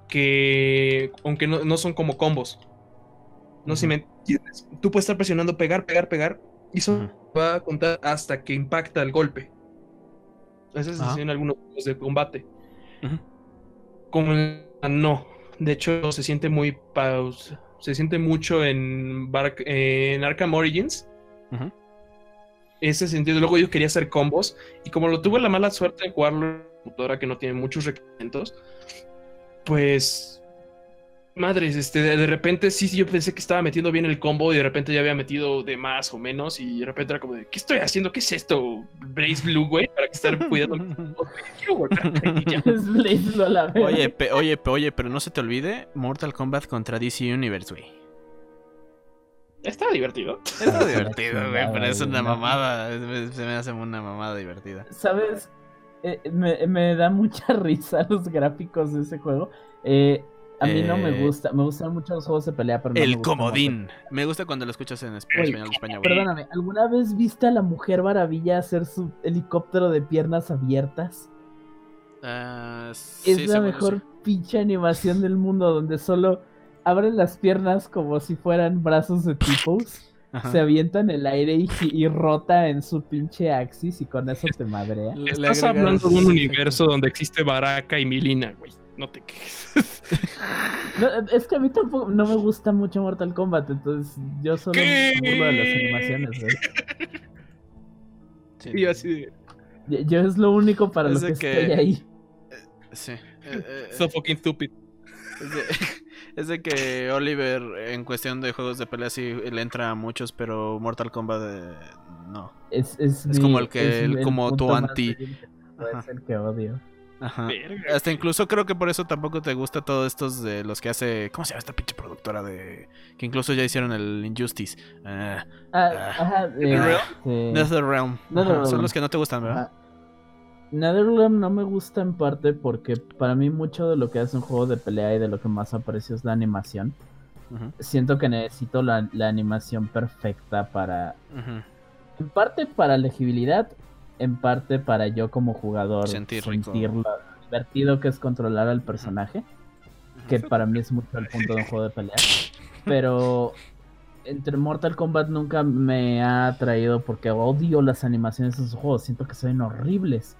que, aunque no, no son como combos. No sé si me entiendes. Tú puedes estar presionando pegar, pegar, pegar y eso va a contar hasta que impacta el golpe. Esa es en algunos juegos de combate. Ujú. Como en- no. De hecho, se siente muy paus. Se siente mucho en, Bar- en Arkham Origins. Ese sentido. Luego yo quería hacer combos. Y como lo tuve la mala suerte de jugarlo en computadora que no tiene muchos requerimientos. Pues. Madres, este, de, de repente sí, sí, yo pensé que estaba metiendo bien el combo y de repente ya había metido de más o menos y de repente era como de, ¿qué estoy haciendo? ¿Qué es esto? Blaze Blue, güey, para que estar cuidando. Oye, pe- oye, pe- oye, pero no se te olvide Mortal Kombat contra DC Universe, güey. Está divertido. Está divertido, la güey, pero es una mamada. es- Se me hace una mamada divertida. ¿Sabes? Eh, me, me da mucha risa los gráficos de ese juego. Eh, a mí no me Eh, gusta. Me gustan mucho los juegos de pelea, pero no me El gusta comodín. Me gusta cuando lo escuchas en español de España, güey. Perdóname, ¿alguna vez viste a la Mujer Maravilla hacer su helicóptero de piernas abiertas? Ah, Es sí, la seguro mejor sí. pinche animación del mundo, donde solo abren las piernas como si fueran brazos de tipos, Ajá. se avienta en el aire y, y rota en su pinche axis y con eso te madrea. Estás hablando de un universo donde existe Baraka y Milina, güey. No te quejes. No, es que a mí tampoco no me gusta mucho Mortal Kombat, entonces yo solo ¿Qué? me burlo de las animaciones, güey. Sí. Y así de, Yo- Yo es lo único para Es lo que, que- estoy ahí. Sí. Eh, eh, so fucking stupid. Es de, es de que Oliver, en cuestión de juegos de pelea, sí le entra a muchos, pero Mortal Kombat eh, no. Es, es, Es mi- como el que- es el- como tu anti. Ajá. Es el que odio. Ajá. Hasta incluso creo que por eso tampoco te gusta todos estos de los que hace. ¿Cómo se llama esta pinche productora de. que incluso ya hicieron el Injustice? Ah, Ah, Ah. ajá, ¿Netherrealm? este, Netherrealm. Ajá, Netherrealm. Son los que no te gustan, ¿verdad? Netherrealm no me gusta en parte porque para mí mucho de lo que hace un juego de pelea y de lo que más aprecio es la animación. Siento que necesito la, la animación perfecta para, en parte para legibilidad, en parte para yo como jugador Sentir sentir lo divertido que es controlar al personaje, que para mí es mucho el punto de un juego de pelea. Pero entre Mortal Kombat nunca me ha atraído porque odio las animaciones de esos juegos. Siento que son horribles.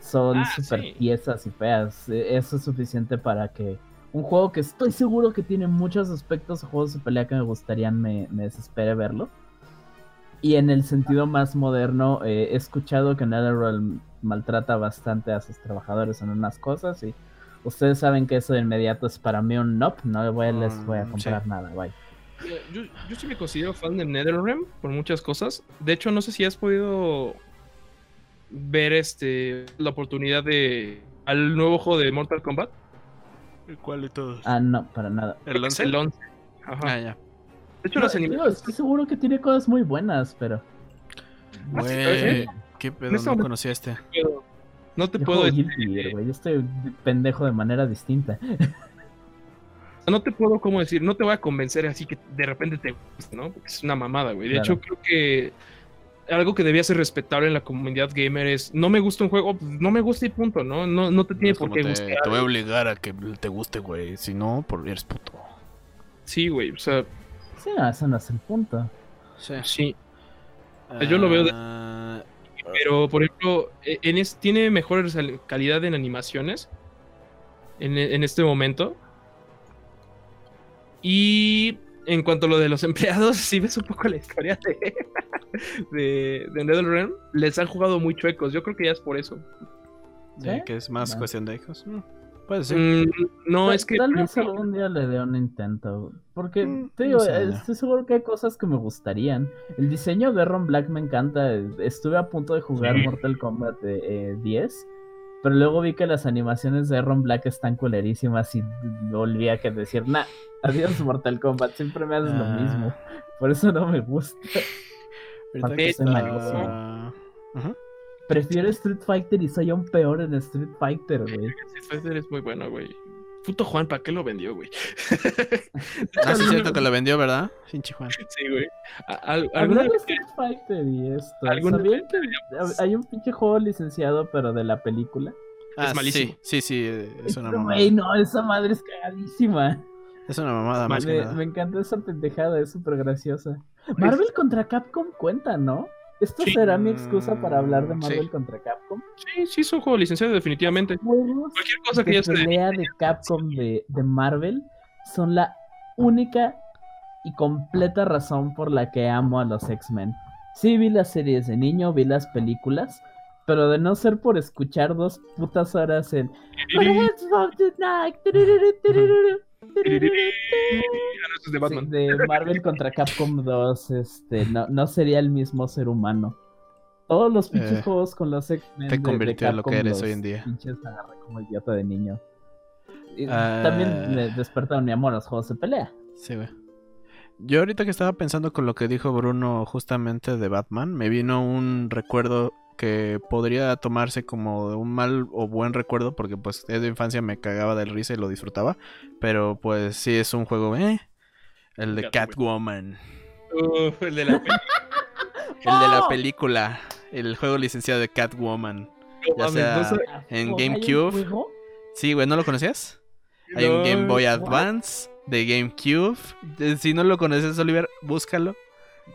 Son Ah, super sí. piezas y feas. E- Eso es suficiente para que un juego que estoy seguro que tiene muchos aspectos de juegos de pelea que me gustarían me, me desespere verlo. Y en el sentido más moderno, eh, he escuchado que NetherRealm maltrata bastante a sus trabajadores en unas cosas y ustedes saben que eso de inmediato es para mí un nope, no voy- les voy a Mm, comprar sí. nada, bye. Yo, yo sí me considero fan de NetherRealm por muchas cosas. De hecho, no sé si has podido ver este la oportunidad de al nuevo juego de Mortal Kombat. ¿Cuál de todos? Ah, no, para nada. ¿El Creo que es 11? el 11. Ajá. Ah, ya. De hecho, No, las digo, animaciones. estoy seguro que tiene cosas muy buenas, pero Ah, Güey, qué pedo, no conocía este. No te yo puedo decir- Gear, güey. Yo estoy pendejo de manera distinta. no te puedo como decir, no te voy a convencer así que de repente te guste, ¿no? Porque es una mamada, güey. De Claro. hecho, creo que algo que debía ser respetable en la comunidad gamer es, no me gusta un juego, pues, no me gusta y punto, ¿no? No, no te tiene por qué te, gustar. te voy a obligar a que te guste, güey. Si no, por eres puto. Sí, güey, o sea, Sí, no, ese no es el punto. Sí. sí. Yo lo veo de- Ah, Pero, por ejemplo, e- en es- tiene mejor calidad en animaciones en, en este momento. Y en cuanto a lo de los empleados, si ves un poco la historia de, de, de NetherRealm, les han jugado muy chuecos. Yo creo que ya es por eso. sí, ¿Sí? que es más cuestión de hijos. Mm, Puede ser. Mm, no, Tal- es que. Tal vez algún día le dé un intento. Porque, Mm, te no digo, sé, eh, estoy seguro que hay cosas que me gustarían. El diseño de Ron Black me encanta. Estuve a punto de jugar Sí. Mortal Kombat eh, 10. Pero luego vi que las animaciones de Ron Black están culerísimas y volví a que decir, nah, adiós Mortal Kombat, siempre me haces lo Ah. mismo. Por eso no me gusta. Ahorita aparte que soy. Prefiero Street Fighter y soy aún peor en Street Fighter, güey. Street Fighter es muy bueno, güey. Puto Juan, ¿para qué lo vendió, güey? Ah, sí, es cierto que lo vendió, ¿verdad? Pinche Juan. Sí, güey. Al- ¿Alguna vez Street Fighter y esto, ¿Alguna ¿sabían que hay un pinche juego licenciado pero de la película? Ah, malísimo. Sí, sí, sí, es una Pero, mamada. Güey, no, esa madre es cagadísima. Es una mamada más que Me, nada. me encanta esa pendejada, es súper graciosa. Marvel contra Capcom cuenta, ¿no? ¿Esto Sí. será mi excusa para hablar de Marvel sí. contra Capcom? Sí, sí, es un juego licenciado, definitivamente. Juegos Cualquier cosa que de ya se pelea de Capcom de, de Marvel son la única y completa razón por la que amo a los X-Men. Sí vi las series de niño, vi las películas, pero de no ser por escuchar dos putas horas en De Sí, Batman. de Marvel contra Capcom 2, este, no, no sería el mismo ser humano. Todos los pinches Eh, juegos con los X-Men. te de- de convirtió en lo que eres hoy en día. Pinches agarré como idiota de niño. Y Ah. También me despertaron mi amor a los juegos de pelea. Sí, güey. Yo ahorita que estaba pensando con lo que dijo Bruno justamente de Batman, me vino un recuerdo que podría tomarse como de un mal o buen recuerdo, porque pues desde infancia me cagaba del risa y lo disfrutaba, pero pues sí es un juego, ¿eh? El de. Catwoman, Uf, el de la peli- el de la película, el juego licenciado de Catwoman. Ya sea- En ¿Hay un GameCube. juego? Sí, güey, ¿no lo conocías? Hay un Game Boy? Advance de GameCube. Eh, Si no lo conoces, Oliver, búscalo.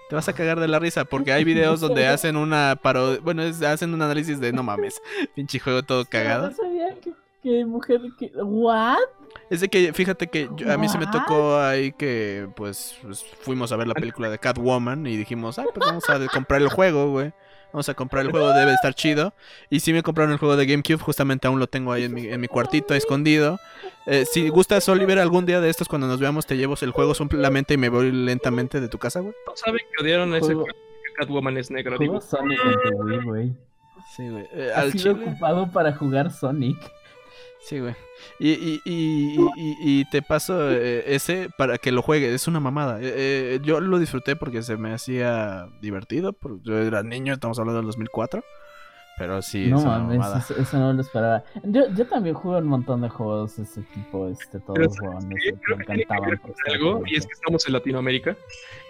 Te vas a cagar de la risa porque hay videos donde hacen una parodia. Bueno, es- hacen un análisis de no mames. Pinche juego todo cagado. No sabía que, que mujer que. ¿What? Es de que, fíjate que yo- a mí se me tocó ahí que, pues, pues, fuimos a ver la película de Catwoman y dijimos, ah, pues vamos a comprar el juego, güey. Vamos a comprar el juego, debe estar chido. Y sí me compraron el juego de GameCube, justamente aún lo tengo ahí en mi, en mi cuartito, escondido. Eh, si gustas, Oliver, algún día de estos, cuando nos veamos, te llevo el juego solamente y me voy lentamente de tu casa, güey. no saben que odiaron a ese Juego- Catwoman es negra, digo. Sonic güey. Sí, güey. Eh, al sido chile. ocupado para jugar Sonic. Sí, güey. Y, y, y, y- te paso eh, ese para que lo juegues. Es una mamada. Eh, eh, yo lo disfruté porque se me hacía divertido. Yo era niño, estamos hablando del 2004. Pero sí, no es una mames, eso, eso no lo esperaba. Yo, yo también jugué un montón de juegos de ese tipo, este, todos ¿sabes jugones, qué? me Creo que encantaban. algo, y es que estamos en Latinoamérica.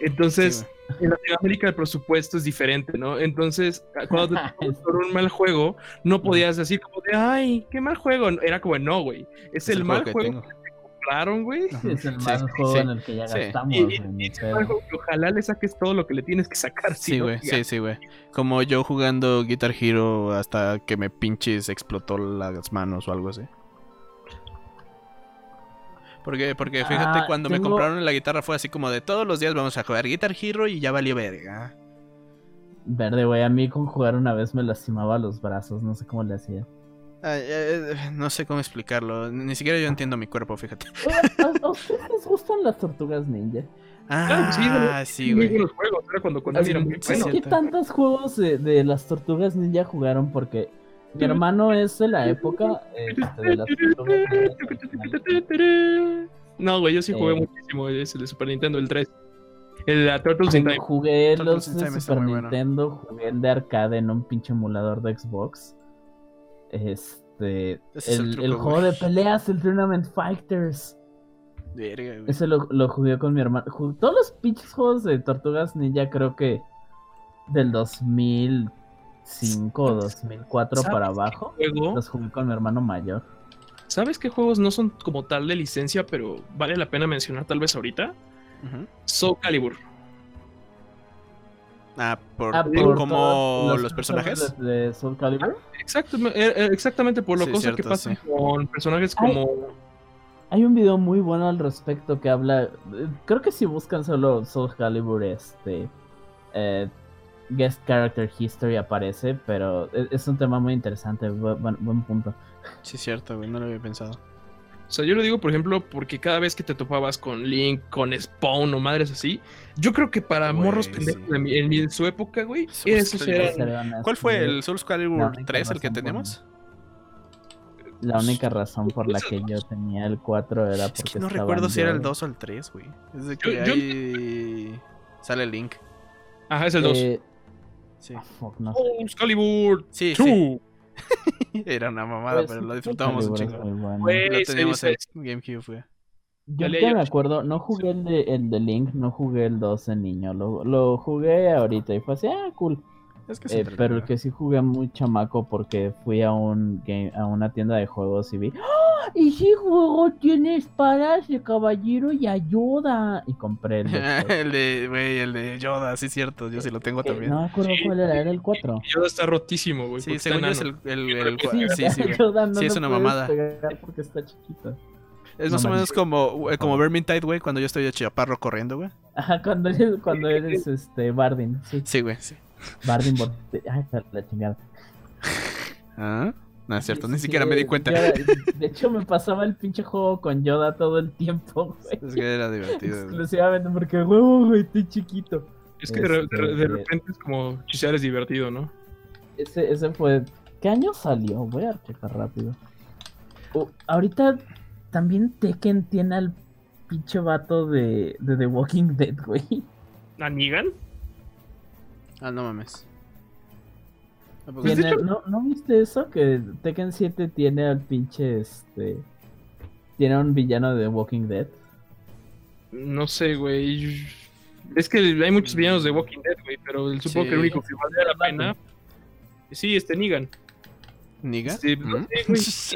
Entonces, Sí, en Latinoamérica el presupuesto es diferente, ¿no? Entonces, cuando te por un mal juego, no podías decir como de, ay, qué mal juego. Era como, no, güey, es, Es el, el mal juego que compraron, güey. Es el Sí, más juego sí, en el que ya sí. gastamos. Y, y- ojalá le saques todo lo que le tienes que sacar. Sí, güey, sí, sí, güey. Como yo jugando Guitar Hero hasta que me pinches explotó las manos o algo así. Porque, porque fíjate, Ah, cuando me compraron la guitarra fue así como de todos los días vamos a jugar Guitar Hero y ya valió verga. Verde, güey. A mí con jugar una vez me lastimaba los brazos. No sé cómo le hacía. Ay, eh, no sé cómo explicarlo. Ni siquiera yo entiendo mi cuerpo, fíjate. ¿A, ustedes les gustan las tortugas ninja? Ah, sí, güey. sí, juegos. Era cuando muy Sí. ¿Qué tantos juegos de, de las tortugas ninja jugaron? Porque mi hermano es de la época este, de las tortugas ninja. No, güey, yo sí jugué Eh. muchísimo ese de Super Nintendo, el 3. El de la Turtles in Time. Jugué Turtles los in de Super muy bueno. Nintendo, jugué el de arcade en un pinche emulador de Xbox. Este. Ese el el, truco, el güey. juego de peleas, el Tournament Fighters. Verga, güey. Ese lo, lo jugué con mi hermano. Todos los pinches juegos de Tortugas Ninja, creo que del 2005 o 2004 ¿Sabes para abajo, los jugué con mi hermano mayor. ¿Sabes qué juegos no son como tal de licencia, pero vale la pena mencionar tal vez ahorita? Ujú. Soul Calibur. Ah, por, Ah, por por como todos los personajes. De, Soul Calibur. Exacto, eh, eh, exactamente por lo Sí, cosa que pasa sí. con personajes como. Hay un video muy bueno al respecto que habla. eh, Creo que si buscan solo Soul Calibur, este. eh, Guest Character History aparece, pero e- es un tema muy interesante. bu- Buen, buen punto. Sí, cierto, güey. No lo había pensado. O sea, yo lo digo, por ejemplo, porque cada vez que te topabas con Link, con Spawn o madres así, yo creo que para Güey, morros pendejos sí. en, mi- en su época, güey, Calibur. eran. ¿Cuál fue el Soul Calibur única 3, el que tenemos? La única razón por la que yo tenía el 4 era porque Es que no recuerdo si era el yo- 2 o el 3, güey. Es de que Yo- yo- ahí sale el link. Ajá, es el 2. Eh, Sí, ah, fuck, no Calibur sí, 2. sí. Era una mamada, Pues, pero lo disfrutábamos un chingo. bueno. Lo teníamos en GameCube, güey. Yo que me acuerdo, no jugué el de, el de Link, no jugué el 2 de niño, lo, lo jugué ahorita y fue así, ah, cool. Es que Eh, pero el que sí jugué muy chamaco porque fui a un game, a una tienda de juegos y vi, ¡Ah! Y si juego tiene espadas de caballero y ayuda. Y compré el de el de, güey, el de Yoda, sí, cierto. Yo sí lo tengo Que también. No me acuerdo Sí. cuál era, era el 4. Y Yoda está rotísimo, güey. sí, según yo es el, el, el- sí, sí, güey. Yoda no Sí, es una mamada. porque está chiquito. Es No más o menos como, eh, como Vermintide, güey, cuando yo estoy de chaparro corriendo, güey. Ajá, cuando eres, cuando eres este Bardin, sí. Sí, güey. Sí. Bardin Ay, está la chingada. Ah, no es cierto, Sí, ni sí, siquiera sí, me di cuenta. Yoda- de hecho, me pasaba el pinche juego con Yoda todo el tiempo, güey. Es que era divertido. güey. Exclusivamente porque, huevo, güey, estoy chiquito. Es que de, Este, repente es como chisear es divertido, ¿no? Ese, ese fue. ¿Qué año salió? Voy a checar rápido. Oh, ahorita también Tekken tiene al pinche vato de, de The Walking Dead, güey. ¿A Negan? Ah, no mames. ¿A poco Pues Tiene- ¿no, ¿No viste eso? Que Tekken 7 tiene al pinche este. Tiene un villano de Walking Dead. No sé, güey. Es que hay muchos villanos de Walking Dead, güey, pero supongo Sí. que el único que vale la pena. Sí, este Negan. ¿Niga? Sí, no ¿Mm? ¿Sí,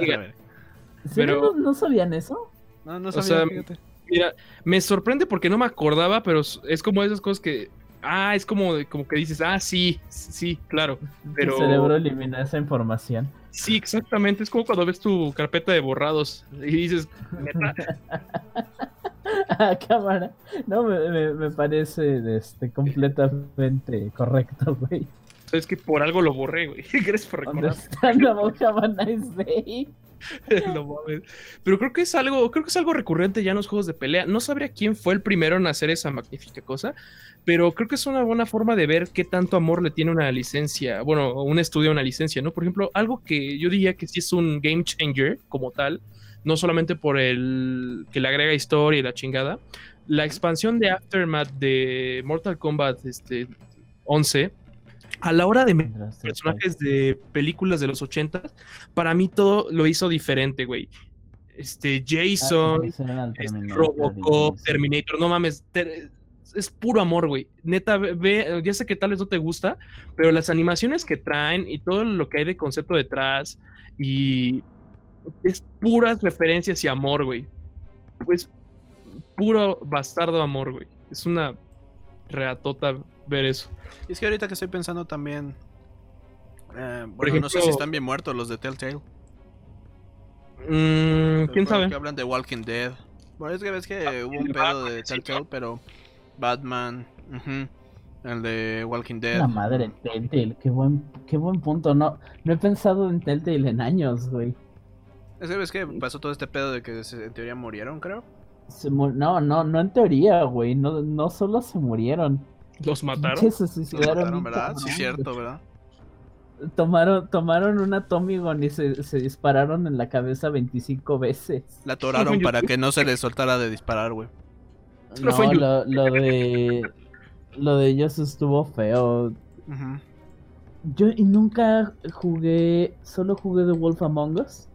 Pero- no, no sabían eso? No, no O sabía, sea, fíjate. Mira, me sorprende porque no me acordaba, pero es es como esas cosas que. Ah, es como, como que dices, ah, sí, sí, claro. Pero- El cerebro elimina esa información. Sí, exactamente. Es como cuando ves tu carpeta de borrados y dices, Ah, cámara. No, me, me, me parece este, completamente correcto, güey. es que por algo lo borré, güey. Gracias por recordar. Understand about have a nice day. No. Pero creo que es algo, creo que es algo recurrente ya en los juegos de pelea. No sabría quién fue el primero en hacer esa magnífica cosa, pero creo que es una buena forma de ver qué tanto amor le tiene una licencia, bueno, un estudio a una licencia, ¿no? Por ejemplo, algo que yo diría que sí es un game changer como tal, no solamente por el que le agrega historia y la chingada. La expansión de Aftermath de Mortal Kombat este, 11, a la hora de personajes de películas de los 80, para mí todo lo hizo diferente, güey. Este, Jason, este, Robocop, Terminator, no mames, ter- es puro amor, güey. Neta, ve, ya sé que tal vez no te gusta, pero las animaciones que traen y todo lo que hay de concepto detrás y es puras referencias y amor, güey. pues puro bastardo amor, güey. Es una reatota ver eso. Y es que ahorita que estoy pensando también. eh, bueno, ejemplo- no sé si están bien muertos los de Telltale. Mm, ¿Quién sabe? Que hablan de Walking Dead. Bueno, es que ves que hubo un pedo Batman, de sí, Telltale, pero. Batman. ujú, El de Walking Dead. La madre, Telltale, qué buen, qué buen punto. No, no he pensado en Telltale en años, güey. Es que ves que pasó todo este pedo de que se- en teoría murieron, creo. Se mu- no, no, no en teoría, güey. No, no solo se murieron. ¿Los mataron? Se Los suicidaron. mataron, bien ¿verdad? Sí, cierto, ¿verdad? Tomaron, tomaron una Tommy Gun y se, se dispararon en la cabeza 25 veces. La atoraron para que no se les soltara de disparar, güey. No, lo, lo de. Lo de ellos estuvo feo. Yo nunca jugué. Solo jugué The Wolf Among Us.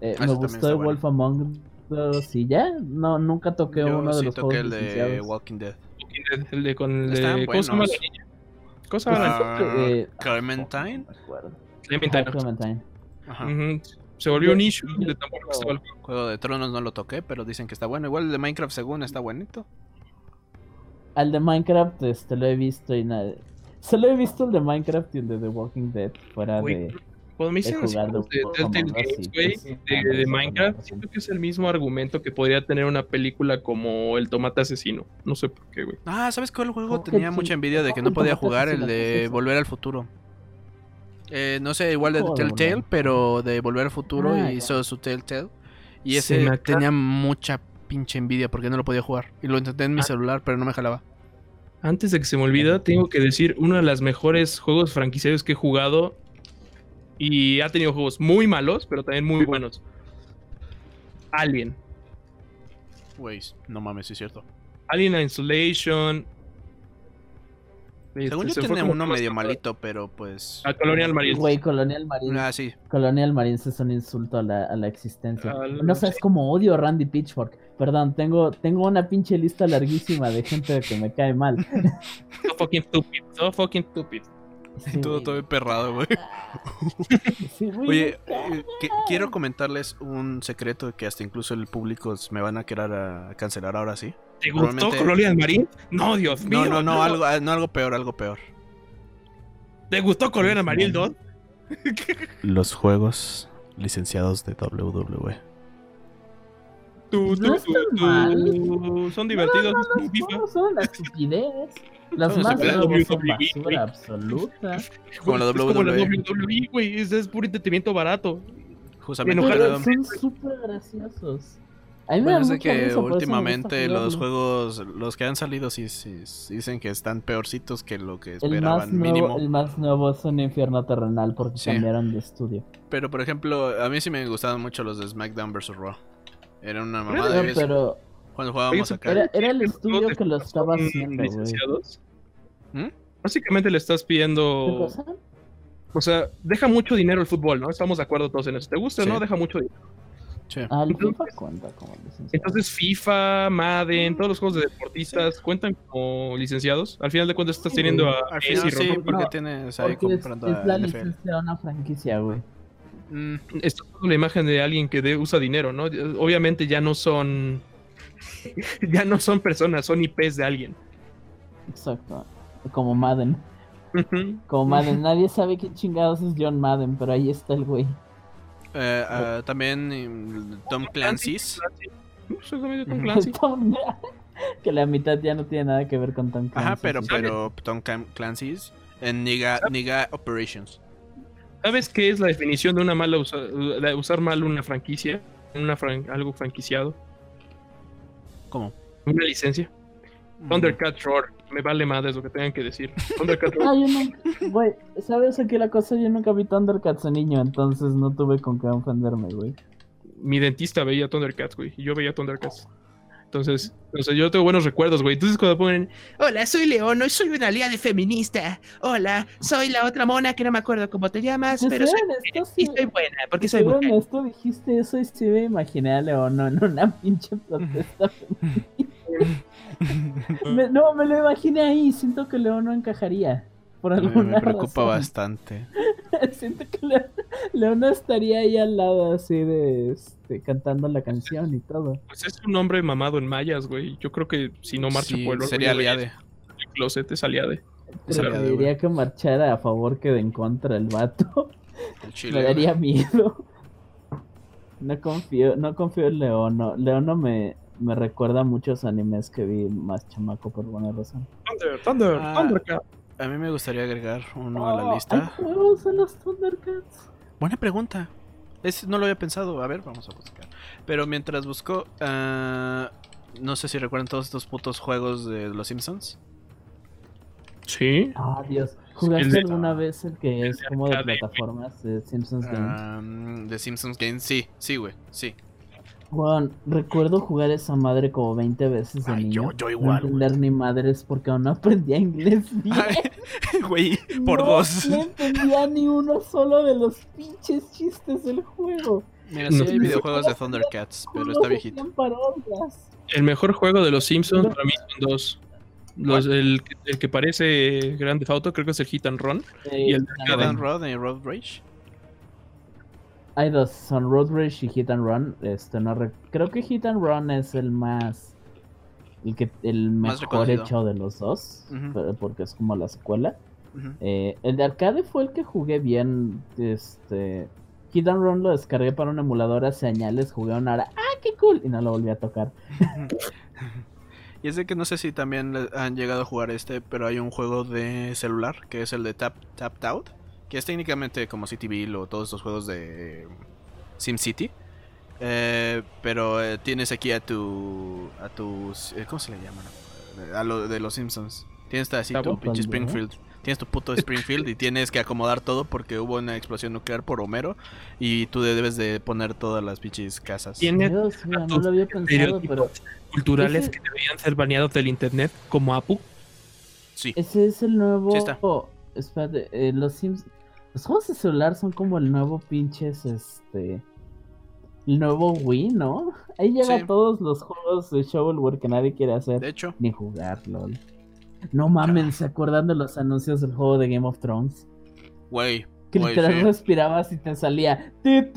Eh, Ah, me gustó bueno. Wolf Among Us y ya. No, nunca toqué Yo uno de sí los toqué juegos el de. Walking Dead. El de con el Están de. ¿Cómo se llama buenos. la niña? ¿Cómo se llama la Ah, Eh, Clementine. me acuerdo. Clementine. Clementine. Ajá. Se volvió un Yo- issue de tan bueno que estaba el juego. Juego de Tronos no lo toqué, pero dicen que está bueno. Igual el de Minecraft, según está buenito. Al de Minecraft este lo he visto y nada. Solo he visto el de Minecraft y el de The Walking Dead fuera de. Cuando me dicen como de Telltale Games, güey, de, Minecraft, siento que es el mismo argumento que podría tener una película como El Tomate Asesino. No sé por qué, güey. Ah, ¿sabes cuál juego ¿Cómo que tenía mucha envidia de que ¿Cómo no podía jugar? El de? Volver al Futuro. Eh, no sé, igual de Telltale, pero de Volver al Futuro Ah, hizo su Telltale. Y Se ese me tenía mucha pinche envidia porque no lo podía jugar. Y lo intenté en mi Ah. celular, pero no me jalaba. Antes de que se me olvida, tengo que decir uno de los mejores juegos franquiciados que he jugado. Y ha tenido juegos muy malos, pero también muy buenos. Alien. Güey, no mames, sí es cierto. Alien Isolation. Según Este, yo tenía uno medio malito, pero pues. A Colonial Marines. Güey, Colonial Marines. Ah, sí. Colonial Marines es un insulto a la, a la existencia. Al- No sabes cómo odio a Randy Pitchfork. Perdón, tengo, tengo una pinche lista larguísima de gente que me cae mal. So fucking stupid. So fucking stupid. Sí, Todo, güey. todo emperrado, güey. Sí, güey, Oye, eh, que- quiero comentarles un secreto que hasta incluso el público me van a querer a cancelar ahora sí. ¿Te gustó Colonial Marines? No, Dios mío. No, no, no, algo, ah, no algo peor, algo peor. ¿Te gustó Colonial Marines 2? Los juegos licenciados de WWE. Tú, No tú, tú, tú. mal. Son divertidos. No, no, son una estupidez. Las Son más son WWE, güey. basura absoluta. Como la Es como la WWE. WWE, güey. Es, es puro entretenimiento barato. Justamente. Pero son súper graciosos. A mí me Bueno, da sé mucha que risa, últimamente los juegos, los que han salido, sí, sí, sí dicen que están peorcitos que lo que El más, esperaban nuevo, mínimo. el más nuevo es un infierno terrenal porque Sí. cambiaron de estudio. Pero por ejemplo, a mí sí me gustaban mucho los de SmackDown vs. Raw. Era una mamada. No, pero Cuando jugábamos acá. era, era el estudio que lo estaba haciendo, licenciados. ¿Mm? Básicamente le estás ¿Qué pidiendo. cosa? O sea, deja mucho dinero el fútbol, ¿no? Estamos de acuerdo todos en eso. ¿Te gusta o Sí. no? Deja mucho dinero. Sí. Ah, el Entonces- FIFA cuenta como licenciado. Entonces, FIFA, Madden, todos los juegos de deportistas cuentan como licenciados. Al final de cuentas, estás teniendo a Al final sí, porque No, tienes ahí Porque es, la a NFL. licencia de una franquicia, güey. Mm, Estás dando la imagen de alguien que de- usa dinero, ¿no? Obviamente ya no son. ya no son personas, son IPs de alguien. Exacto. Como Madden. Como Madden. Nadie sabe qué chingados es John Madden, pero ahí está el güey. eh, ah, también mm, Tom Clancy's. Exactamente, Tom. Clancy. Tom- que la mitad ya no tiene nada que ver con Tom Clancy. Ajá, pero, pero Tom Clan- Clancy's en Niga, Niga Operations. ¿Sabes qué es la definición de una mala usa- de usar mal una franquicia? Una fran- algo franquiciado. ¿Cómo? Una licencia. Mm, Thundercat Roar. Me vale madres lo que tengan que decir. Thundercat Roar. Ah, yo no. Güey, ¿sabes aquí la cosa? Yo nunca vi Thundercats de niño, entonces no tuve con qué ofenderme, güey. Mi dentista veía Thundercats, güey. Y yo veía Thundercats. Entonces, entonces yo tengo buenos recuerdos, güey. Entonces cuando ponen, hola, soy León, hoy soy una aliada feminista. Hola, soy la otra mona que no me acuerdo cómo te llamas, pero soy sí- soy buena, porque soy soy mujer. honesto, dijiste eso y sí me imaginé a Leono en una pinche protesta. Me- no, me lo imaginé ahí, siento que Leono encajaría. Por alguna me preocupa razón. bastante. Siento que Le- Leona estaría ahí al lado así de este, cantando la canción y todo. Pues es un hombre mamado en mayas, güey. Yo creo que si no marcha Sí, por el sería aliade. del closet es aliade. Sería de, Preferiría que marchara a favor que de en contra el vato. El Me chile. daría miedo. No confío, no confío en Leono. Leono me, me recuerda a muchos animes que vi más chamaco por buena razón. Thunder, Thunder, Ah, Thundercat. A mí me gustaría agregar uno a Oh, la ¿Hay lista. juegos de los Thundercats? Buena pregunta. Es, no lo había pensado. A ver, vamos a buscar. Pero mientras busco, ah, no sé si recuerdan todos estos putos juegos de los Simpsons. Sí. Ah, Dios. el ¿Jugaste de- alguna vez el que el es como de plataformas de Simpsons Games? Ah, de Simpsons Games, sí, sí, güey, sí. Juan, recuerdo jugar esa madre como 20 veces de Ay, niño. yo- yo no igual, güey. entender ni madres porque aún no aprendía inglés bien. Ay, Güey, por no, dos. No entendía ni uno solo de los pinches chistes del juego. Mira, sí No. hay videojuegos de Thundercats, pero está viejito. El mejor juego de los Simpsons No. para mí son dos. Los, el, que- el que parece Grande Auto creo que es el Hit and Run. Y el de arcade. Road Road y Road Rage. Hay dos, son Road Rage y Hit and Run. Este, no re- Creo que Hit and Run es el más... El, que, el mejor hecho de los dos, porque es como la secuela. Eh, el de arcade fue el que jugué bien. Este. Hit and Run lo descargué para un emulador hace años. Jugué una hora. ¡Ah, qué cool! Y no lo volví a tocar. Y es de que no sé si también han llegado a jugar este, pero hay un juego de celular que es el de Tap Tapped Out, que es técnicamente como Cityville o todos estos juegos de SimCity. Eh, pero eh, tienes aquí a tu a tus eh, ¿cómo se le llaman? A lo de los Simpsons. Tienes así tu pinche ¿Cuál, Springfield. Tienes tu puto Springfield y tienes que acomodar todo porque hubo una explosión nuclear por Homero y tú debes de poner todas las pinches casas. Tiene Dios no lo había pensado, pero culturales Ese- que deberían ser baneados del internet, como Apu. Sí. ese es el nuevo. Sí está. Espérate, eh, los Sims. Los juegos de celular son como el nuevo pinches. Este. El nuevo Wii, ¿no? Ahí llegan Sí. todos los juegos de shovelware que nadie quiere hacer De hecho, ni jugar, lol. No mamen, ¿se acuerdan de los anuncios del juego de Game of Thrones? güey, Que literal sí. respirabas y te salía. The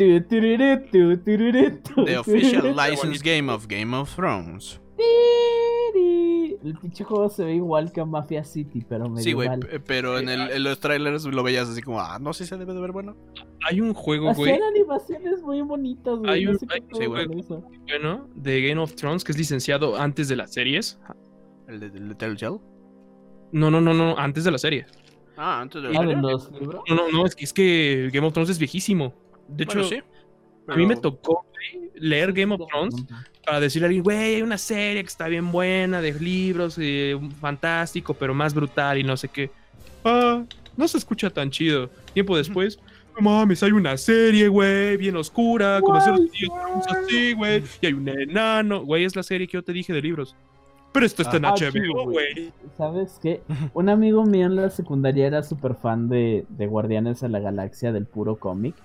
official tururú. licensed game of Game of Thrones. El pinche juego se ve igual que a Mafia City, pero medio Sí, güey, pero en, el- en los trailers lo veías así como, ah, no sé si se debe de ver bueno. Hay un juego, güey, Hacían animaciones muy bonitas, güey. Hay no un- sé hay- sí, con eso. bueno, de Game of Thrones, que es licenciado antes de las series. El de, de Telltale. No, no, no, no, antes de la serie. Ah, antes de Ah, la de serie. los libros. No, no, no, es que, es que Game of Thrones es viejísimo. De hecho, sí. a mí me tocó güey, leer Game of Thrones para decirle a alguien, güey, hay una serie que está bien buena, de libros, eh, fantástico, pero más brutal y no sé qué. Ah, no se escucha tan chido. Tiempo después, no mames, hay una serie, güey, bien oscura, como hacer los tíos así, güey, y hay un enano. Güey, es la serie que yo te dije de libros. Pero esto está en Ah, sí, HBO, güey. ¿Sabes qué? Un amigo mío en la secundaria era súper fan de, de Guardianes de la Galaxia del puro cómic.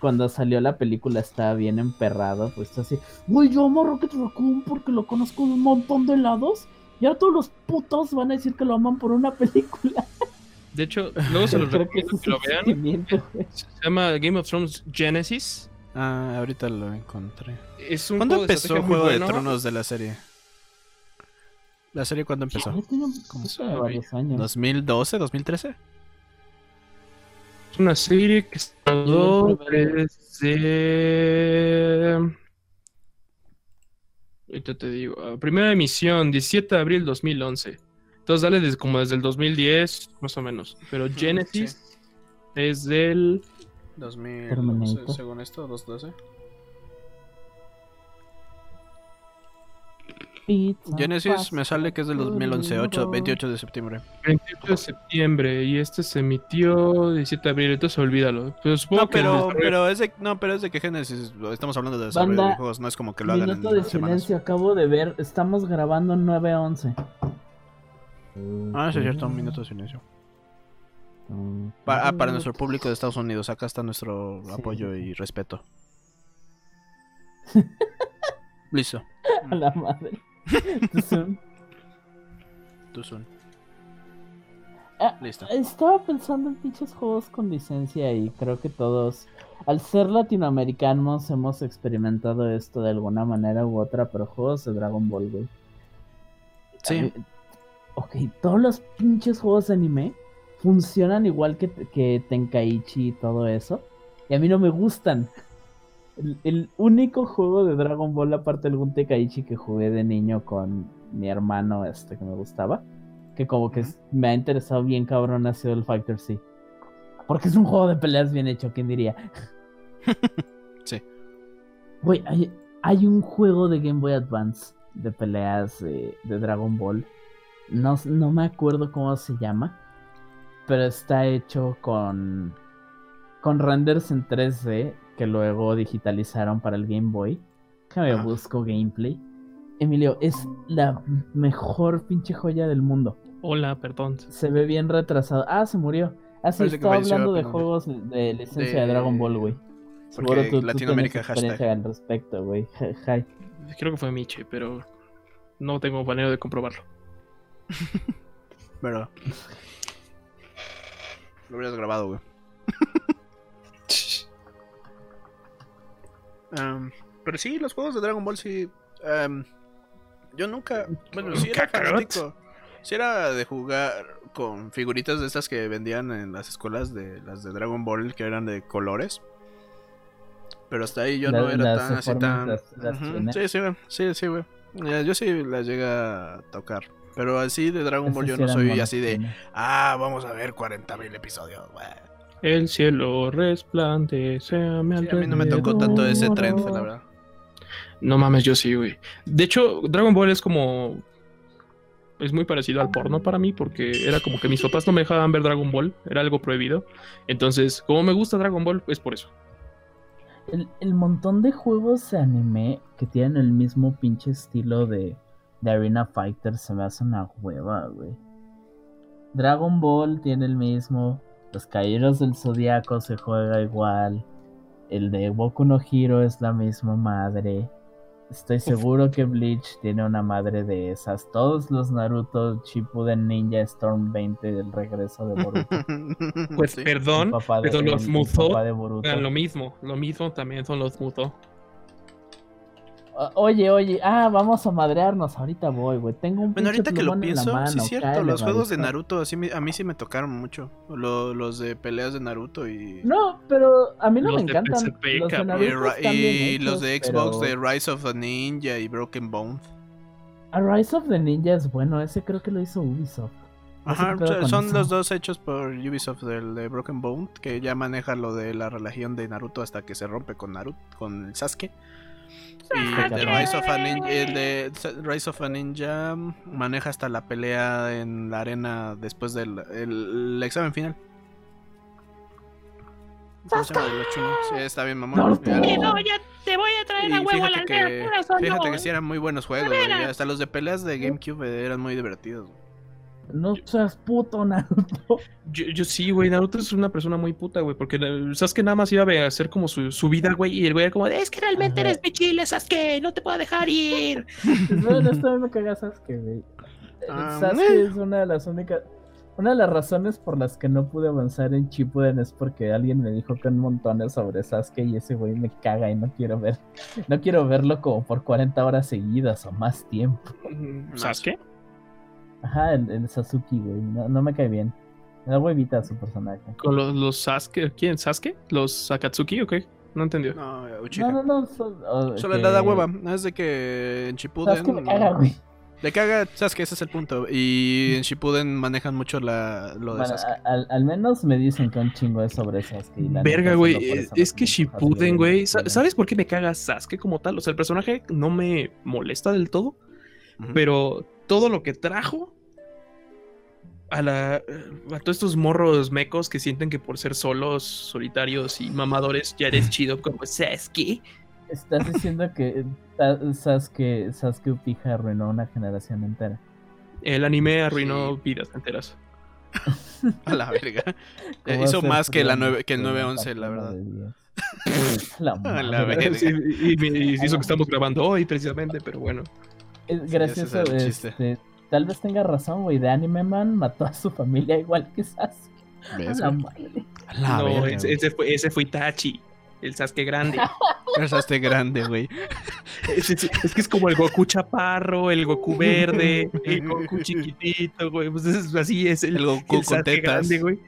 Cuando salió la película estaba bien emperrado, pues así, güey, yo amo a Rocket Raccoon porque lo conozco de un montón de lados. Y ahora todos los putos van a decir que lo aman por una película. De hecho, luego se los que recomiendo que lo vean. Se llama Game of Thrones Genesis. Ah, ahorita lo encontré. Es un ¿Cuándo juego de empezó muy Juego de. Tronos de la serie? ¿La serie cuándo empezó? Ya tiene No sé, tiene varios años. ¿2012? ¿2013? Es una serie que se rodó desde... Ahorita te digo. ah, Primera emisión, 17 de abril 2011. Entonces dale desde, como desde el 2010, más o menos. Pero Genesis es del... 2012, Terminator. según esto, 2012. Genesis me sale que es del 2011, 8, 28 de septiembre. 28 de septiembre y este se emitió 17 de abril, entonces olvídalo. Pero supongo No, pero, desarrollo- pero es de, no, pero es de que Genesis, estamos hablando de desarrollo Banda, de juegos, no es como que lo hagan Minuto en de semanas. silencio, acabo de ver, estamos grabando 9.11. Ah, sí, es cierto, un minuto de silencio. Pa- ah, para nuestro público de Estados Unidos, acá está nuestro Sí, apoyo y respeto. Listo. A la madre. Entonces, Tú son. Ah, Listo. Estaba pensando en pinches juegos con licencia y creo que todos, al ser latinoamericanos, hemos experimentado esto de alguna manera u otra, pero juegos de Dragon Ball, güey. Sí. Eh, Ok, todos los pinches juegos de anime funcionan igual que, que Tenkaichi y todo eso. Y a mí no me gustan. El, el único juego de Dragon Ball, aparte de algún Tenkaichi que jugué de niño con mi hermano, este que me gustaba, que como que me ha interesado bien cabrón, ha sido el Fighter C. Porque es un juego de peleas bien hecho, ¿quién diría? Sí. Güey, hay, hay un juego de Game Boy Advance de peleas de, de Dragon Ball. No, no me acuerdo cómo se llama. Pero está hecho con. con renders en 3D que luego digitalizaron para el Game Boy. Déjame Ajá. busco gameplay. Emilio, es la mejor pinche joya del mundo. Hola, perdón. Se ve bien retrasado. Ah, se murió. Ah, sí, Parece estaba hablando de juegos de licencia de, De- Dragon Ball, güey. Seguro tú, tú Latinoamérica, tienes experiencia al respecto, güey. Creo que fue Miche, pero no tengo manera de comprobarlo. Pero. Lo hubieras grabado, güey. Am, pero sí, los juegos de Dragon Ball sí. am, yo nunca. Bueno, sí era fanático. Sí era de jugar con figuritas de estas que vendían en las escuelas de las de Dragon Ball que eran de colores. Pero hasta ahí yo La- no era las tan así tan. las- las. Sí, sí, güey. Sí, sí, güey. Ya, Yo sí las llegué a tocar. Pero así de Dragon Ball yo no soy así de. Ah, vamos a ver 40.000 episodios. güey. El cielo resplandece a mi Sí, a mí no me tocó tanto ese trend, la verdad. No mames, yo sí, güey. De hecho, Dragon Ball es como. Es muy parecido al porno para mí, porque era como que mis papás no me dejaban ver Dragon Ball, era algo prohibido. Entonces, como me gusta Dragon Ball, es por eso. El, el montón de juegos de anime que tienen el mismo pinche estilo de, de Arena Fighter se me hace una hueva, güey. Dragon Ball tiene el mismo. Los Caballeros del Zodiaco se juega igual. El de Boku no Hero es la misma madre. Estoy seguro que Bleach tiene una madre de esas. Todos los Naruto, Shippuden Ninja Storm 20 del regreso de Boruto. Pues Sí. perdón, El de- pero los el- el Musou eran lo mismo. Lo mismo también son los Musou. Oye, oye, ah, vamos a madrearnos. Ahorita voy, güey. Tengo un Bueno, ahorita que lo pienso, mano, sí es cierto, los juegos de. Naruto así a mí sí me tocaron mucho. Lo- los de peleas de Naruto y, No, pero a mí no Los me de encantan. Los de y, Naruto y bien los de Xbox pero de Rise of the Ninja y Broken Bone. A Rise of the Ninja es bueno. Ese creo que lo hizo Ubisoft. Ajá, son eso. los dos hechos por Ubisoft del de Broken Bone, que ya maneja lo de la relación de Naruto hasta que se rompe con Naruto, con el Sasuke. Y el de Rise of a Ninja, el de Rise of a Ninja maneja hasta la pelea en la arena después del el, el examen final. Sí, está bien, Sí, no, ya te voy a traer y fíjate que, fíjate que sí eran muy buenos juegos, Hasta los de peleas de GameCube eh, eran muy divertidos. güey. No seas puto, Naruto. Yo, yo sí, güey. Naruto es una persona muy puta, güey. Porque Sasuke nada más iba a hacer como su, su vida, güey. Y el güey era como, de, es que realmente Ajá. eres mi chile, Sasuke. No te puedo dejar ir. No, esto a mí me caga Sasuke, güey. Ah, Sasuke es una de las únicas. Una de las razones por las que no pude avanzar en Shippuden es porque alguien me dijo que un montón sobre Sasuke y ese güey me caga y no quiero ver. No quiero verlo como por 40 horas seguidas o más tiempo. ¿Sasuke? Ajá, el, el Sasuke, güey. No, no me cae bien. Me da huevita su personaje. ¿Con los, los Sasuke? ¿Quién? ¿Sasuke? ¿Los Akatsuki o qué? No entendió. No, Uchiha. No, no, no. so- o- Solo que- le da hueva. Es de que en Shippuden. Sasuke me caga, güey. Le caga, sabes que ese es el punto. Y en Shippuden manejan mucho la, lo de Bueno, Sasuke. a- al, al menos me dicen que un chingo es sobre Sasuke. y la Verga, güey. eh, Es no que Shippuden, güey. ¿Sabes por qué me caga Sasuke como tal? O sea, el personaje no me molesta del todo. Pero todo lo que trajo a la a todos estos morros mecos que sienten que por ser solos, solitarios y mamadores ya eres chido como Sasuke. Estás diciendo que Sa- Sasuke, Sasuke Uchiha arruinó una generación entera. El anime arruinó Sí. vidas enteras. A la verga. Eh, ¿Cómo hizo más que, la frío nueve, que el con 911, la verdad. la A la verga. Sí, y, y- y hizo que estamos grabando hoy precisamente, pero bueno. Es gracioso, este, tal vez tenga razón, güey. De Anime Man mató a su familia igual que Sasuke. A ¿Ves, la güey? madre. A la no, verga, ese, fue, ese fue Itachi. El Sasuke grande. Esa este grande, güey. Es, es- es que es como el Goku chaparro, el Goku verde, el Goku chiquitito, güey. Pues es, así es el, El Goku el con Sasuke tetas. grande, güey.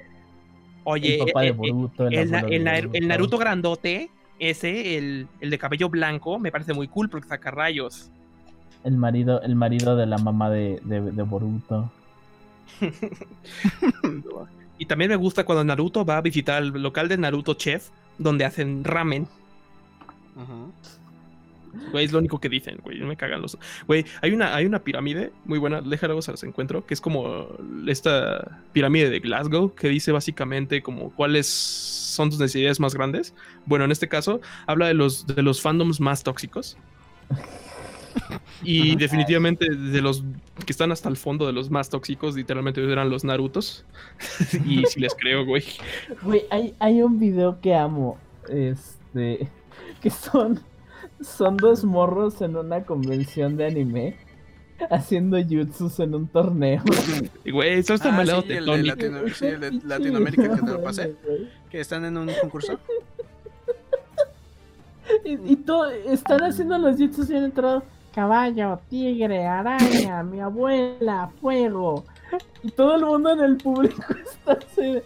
Oye, el papá eh, de eh, Boruto. El, el, el el. Naruto grandote, ese, el, el de cabello blanco, me parece muy cool porque saca rayos. El marido, el marido de la mamá de, de, de Boruto. Y también me gusta cuando Naruto va a visitar el local de Naruto Chef, donde hacen ramen. Güey, es lo único que dicen, güey. No me cagan los. Güey, hay una, hay una pirámide muy buena, déjalo se las encuentro, que es como esta pirámide de Glasgow, que dice básicamente como cuáles son tus necesidades más grandes. Bueno, en este caso, habla de los, de los fandoms más tóxicos. Y definitivamente de los que están hasta el fondo de los más tóxicos, literalmente eran los Narutos. y si les creo, güey. Güey, hay, hay un video que amo. Este. Que son. Son dos morros en una convención de anime. Haciendo jutsus en un torneo. Güey, eso está Ah, mal lado sí, el de tetónico. Latino- sí, el de Latinoamérica que te lo pasé. Que están en un concurso. Y, y todo, están haciendo los jutsus y han entrado caballo, tigre, araña, mi abuela, fuego. Y todo el mundo en el público está así. de,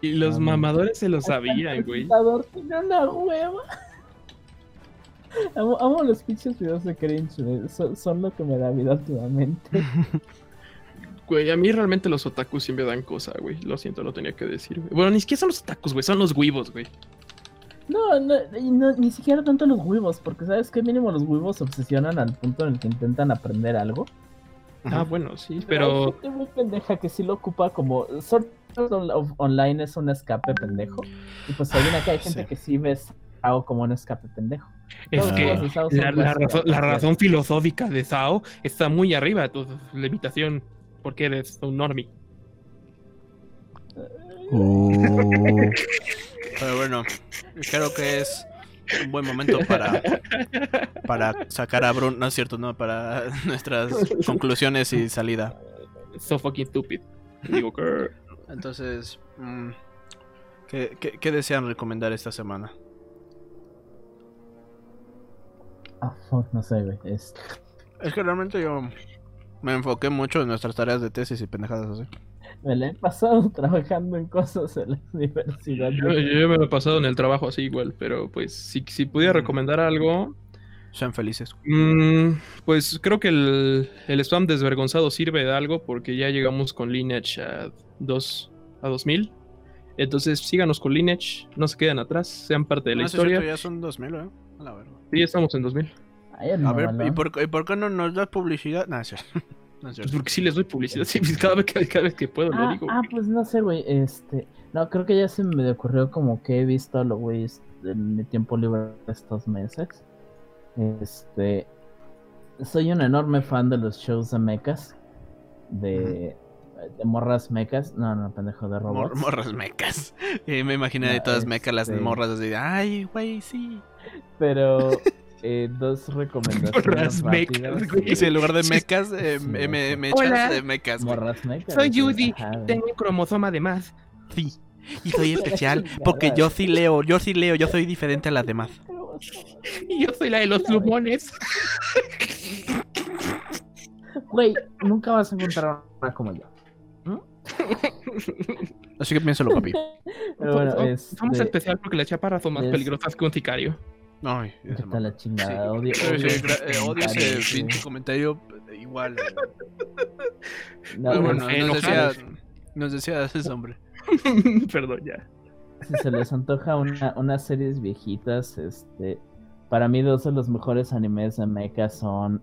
Y los Ah, mamadores se lo "Hasta el sabían, güey. presentador tiene una hueva. Amo, amo los pinches videos de cringe. Son, son lo que me da vida últimamente. Güey, a mí realmente los otakus sí me dan cosa, güey. Lo siento, lo tenía que decir, güey. Bueno, ni siquiera son los otakus, güey. Son los huevos, güey. No, no, y no, ni siquiera tanto los huevos, porque sabes que mínimo los huevos se obsesionan al punto en el que intentan aprender algo. Ah, bueno, sí, Hay pero... gente muy pendeja que sí lo ocupa como. Sword Art On- Online es un escape pendejo. Y pues hay una que hay gente Sí. que sí ves algo como un escape pendejo. Es Todos que la, la razón, la razón filosófica de Zao está muy arriba de tu limitación. Porque eres un normie. Pero bueno, creo que es un buen momento para, para sacar a Bruno. No es cierto, no, para nuestras conclusiones y salida. So fucking stupid. Digo que... Entonces, mm, ¿qué, qué, qué desean recomendar esta semana? Ah, fuck, no sé, güey. Es... Es que realmente yo me enfoqué mucho en nuestras tareas de tesis y pendejadas así. Me la he pasado trabajando en cosas en la universidad. Yo, yo me lo he pasado en el trabajo así igual, pero pues si, si pudiera recomendar algo, Sean felices. mm, pues creo que el, el spam desvergonzado sirve de algo porque ya llegamos con Lineage a, dos, a 2000. Entonces síganos con Lineage, no se queden atrás, sean parte de la No, es historia. cierto, ya son 2000, ¿eh? A la. Sí, estamos en 2000. Ay, A ver. ¿y por, y por qué no nos das publicidad? No, es cierto. No Pues porque sí les doy publicidad, sí, pues, cada, vez que, cada vez que puedo lo Ah, digo. ah, pues no sé, güey. Este. No, creo que ya se me ocurrió como que he visto a los güeyes en mi tiempo libre estos meses. Este. Soy un enorme fan de los shows de mechas. De. De morras mechas. No, no, pendejo, de Mor- robots. morras mecas. Y me imaginé de todas mecas las este- morras así de, ay, güey, sí. Pero. eh, dos recomendaciones güey. Y si en lugar de mecas, eh, Sí, me, me, sí. echas Hola. de mecas. Soy sí, Judy, ajá, tengo un cromosoma de más. Sí. Y soy especial porque yo sí leo, yo sí leo, yo soy diferente a las demás. Y yo soy la de los plumones. Güey, nunca vas a encontrar una como yo. Así que piénsalo, papi. Pero bueno, Somos- Somos este- especial porque las chaparras son más es- peligrosas que un sicario. Ay, esa mamá. la chingada, Sí. odio, Sí, odio sí, esos gra- eh, odio ese pinche comentario eh, igual. eh. No, Pero güey, bueno, nos decía, nos decía ese hombre. Perdón, ya. si se les antoja una, unas series viejitas, este, para mí dos de los mejores animes de mecha son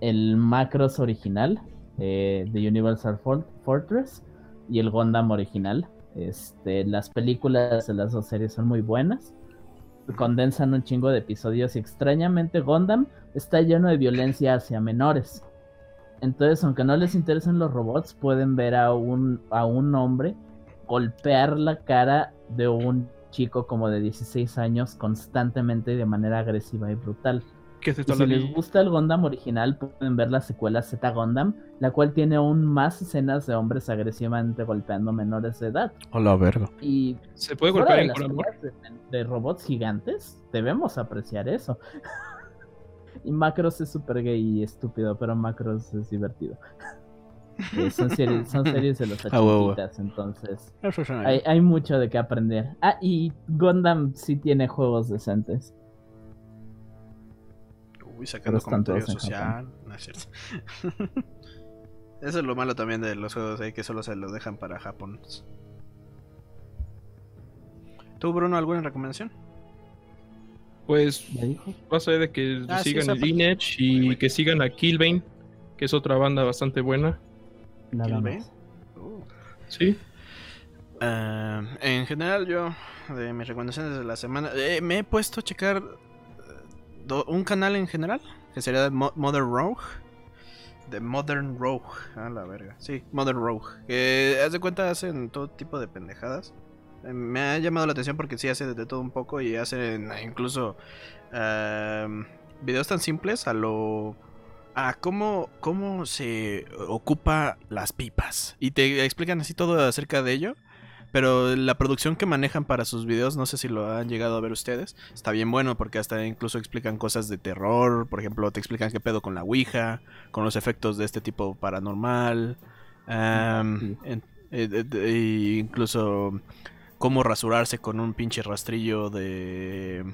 el Macros original eh, de Universal For- Fortress y el Gundam original. Este, las películas de las dos series son muy buenas. Condensan un chingo de episodios y extrañamente Gundam está lleno de violencia hacia menores. Entonces, aunque no les interesen los robots, pueden ver a un, a un hombre golpear la cara de un chico como de 16 años constantemente y de manera agresiva y brutal. ¿Qué es Y esto? si les gusta el Gundam original, pueden ver la secuela Z Gundam, la cual tiene aún más escenas de hombres agresivamente golpeando menores de edad. Hola, verga. Y ¿Se puede golpear en de, de robots gigantes, debemos apreciar eso. y Macros es súper gay y estúpido, pero Macros es divertido. Eh, son, series, son series de los Ah, huevo. ochentas, entonces Eso suena hay, hay mucho de qué aprender. Ah, y Gundam sí tiene juegos decentes. Uy, sacando están comentario todos en social. No es cierto. Eso es lo malo también de los juegos ahí que solo se los dejan para Japón. ¿Tú, Bruno, alguna recomendación? Pues ¿Ya dijo? va a ser de que Ah, sí, sigan esa el. Lineage y que sigan a Killbane, que es otra banda bastante buena. Más. Uh. Sí. Ah, en general, yo, de mis recomendaciones de la semana, eh, me he puesto a checar eh, un canal en general, que sería de Mo- Modern Rogue. De Modern Rogue, a la verga. Sí, Modern Rogue. Que, haz de cuenta, hacen todo tipo de pendejadas. Eh, Me ha llamado la atención porque sí hace de, todo un poco y hacen incluso am, videos tan simples a lo a cómo, cómo se ocupa las pipas. Y te explican así todo acerca de ello. Pero la producción que manejan para sus videos, no sé si lo han llegado a ver ustedes, está bien bueno porque hasta incluso explican cosas de terror. Por ejemplo, te explican qué pedo con la Ouija, con los efectos de este tipo paranormal. Sí. y incluso cómo rasurarse con un pinche rastrillo de,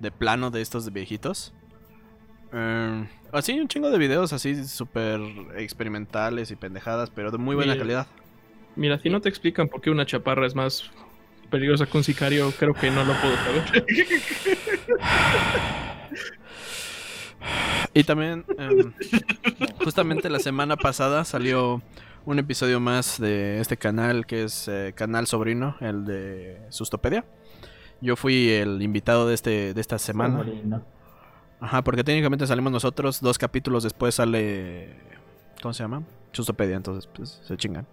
de plano de estos de viejitos. Em, así un chingo de videos así súper experimentales y pendejadas, pero de muy buena calidad. Mira, si no te explican por qué una chaparra es más peligrosa que un sicario, creo que no lo puedo saber. Y también, em, justamente la semana pasada salió un episodio más de este canal que es eh, Canal Sobrino, el de Sustopedia. Yo fui el invitado de, este, de esta semana. Sobrino. Ajá, porque técnicamente salimos nosotros, dos capítulos después sale... ¿Cómo se llama? Sustopedia, entonces pues se chingan.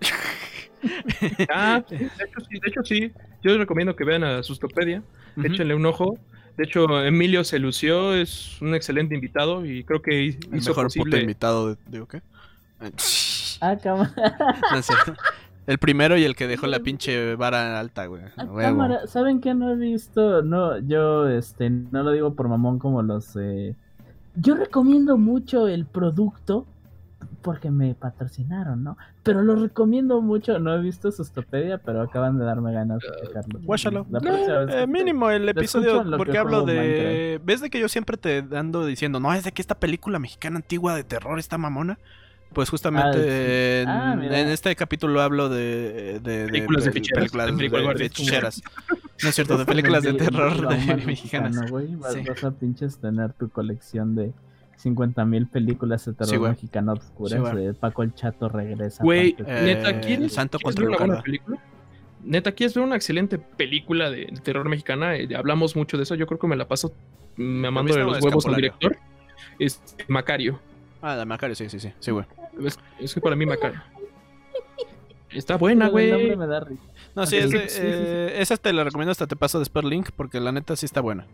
ah, sí, de hecho sí, de hecho sí. Yo les recomiendo que vean a Sustopedia, Ujú. échenle un ojo. De hecho, Emilio se lució, es un excelente invitado y creo que El hizo mejor puto posible... invitado, de, digo, ¿qué? Ay, Ah, cámara. no. El primero y el que dejó la pinche vara alta, güey. Ah, cámara. ¿Saben qué no he visto? No, yo este no lo digo por mamón como los eh, Yo recomiendo mucho el producto porque me patrocinaron, ¿no? Pero lo recomiendo mucho. No he visto Sustopedia, pero acaban de darme ganas de checarlo. Guáchalo. Vez Eh, mínimo el episodio porque hablo de ves de que yo siempre te ando diciendo no es de que esta película mexicana antigua de terror está mamona pues justamente Ah, sí. en, Ah, en este capítulo hablo de, de, de Películas de ficheras, películas de de, películas de ficheras. no es cierto de películas de terror mexicanas güey. Vas, Sí. vas a pinches tener tu colección de 50.000 películas de terror Sí, mexicano obscuras. Sí, Paco el Chato regresa. Güey, Eh, neta, ¿quieres, Santo ¿quieres ver una buena Lucarda. película? Neta, ¿quieres ver una excelente película de, de terror mexicana? Eh, hablamos mucho de eso, yo creo que me la paso mamándole los huevos al director. Es Macario. ah de Macario sí sí sí sí güey Es, es que para mí Macario. Está buena, güey. me da risa. no sí, sí, sí. eh, esa te la recomiendo hasta te paso después link porque la neta sí está buena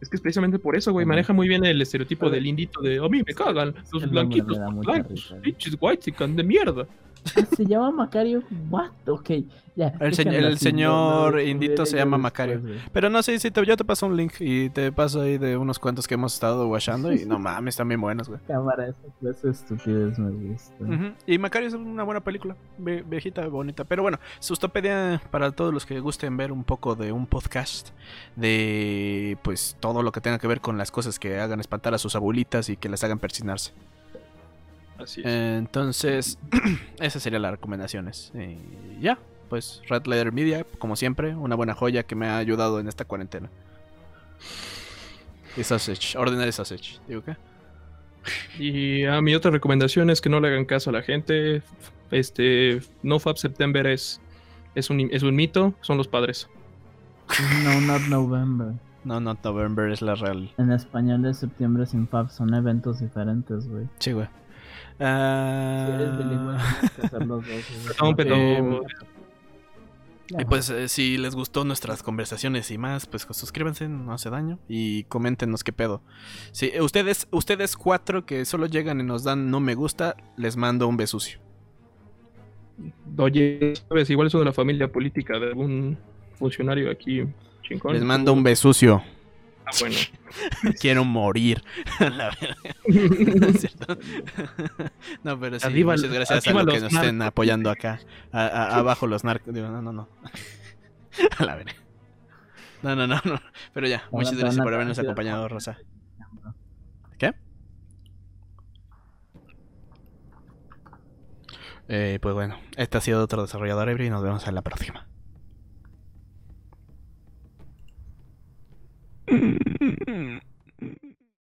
Es que es precisamente por eso, güey. Maneja muy bien el estereotipo del indito de a mí me cagan los blanquitos mucha blancos, pinches white de mierda. Se llama Macario. What? Ok, ya. El se- señor no, Indito se llama Macario. Pero no sé si te, yo te paso un link y te paso ahí de unos cuentos que hemos estado watchando y no mames, están bien buenos, güey. Cámara, esa clase de estupidez me gusta. Y Macario es una buena película, ve- viejita, bonita. Pero bueno, Sustopedia para todos los que gusten ver un poco de un podcast de pues todo lo que tenga que ver con las cosas que hagan espantar a sus abuelitas y que las hagan persinarse. Así es. Entonces, esas serían las recomendaciones. Y ya, pues Red Letter Media, como siempre, una buena joya que me ha ayudado en esta cuarentena. Y Sausage, Ordinary Sausage, digo qué. Y a mi otra recomendación es que no le hagan caso a la gente. Este, NoFap September es, es, un, es un mito, son los padres. No, not November. No, no, November es la real. En español de septiembre sin Fab son eventos diferentes, güey. Sí, güey. Y pues eh, si les gustó nuestras conversaciones y más, pues suscríbanse, no hace daño. Y coméntenos qué pedo. Si eh, ustedes, ustedes cuatro que solo llegan y nos dan no me gusta, les mando un besucio. Oye, ¿sabes? Igual eso de la familia política de algún funcionario aquí chingón. Les mando un besucio. Ah, bueno. Quiero morir. La verdad. no, es cierto. no, pero sí, Arriba- muchas gracias a los que nos estén apoyando acá. A- a- abajo los narcos. Digo, no, no, no. a la verga. No, no, no, no. Pero ya, muchas gracias por habernos acompañado, Rosa. ¿Qué? Eh, pues bueno, este ha sido otro desarrollador ebrio y nos vemos en la próxima. Mm.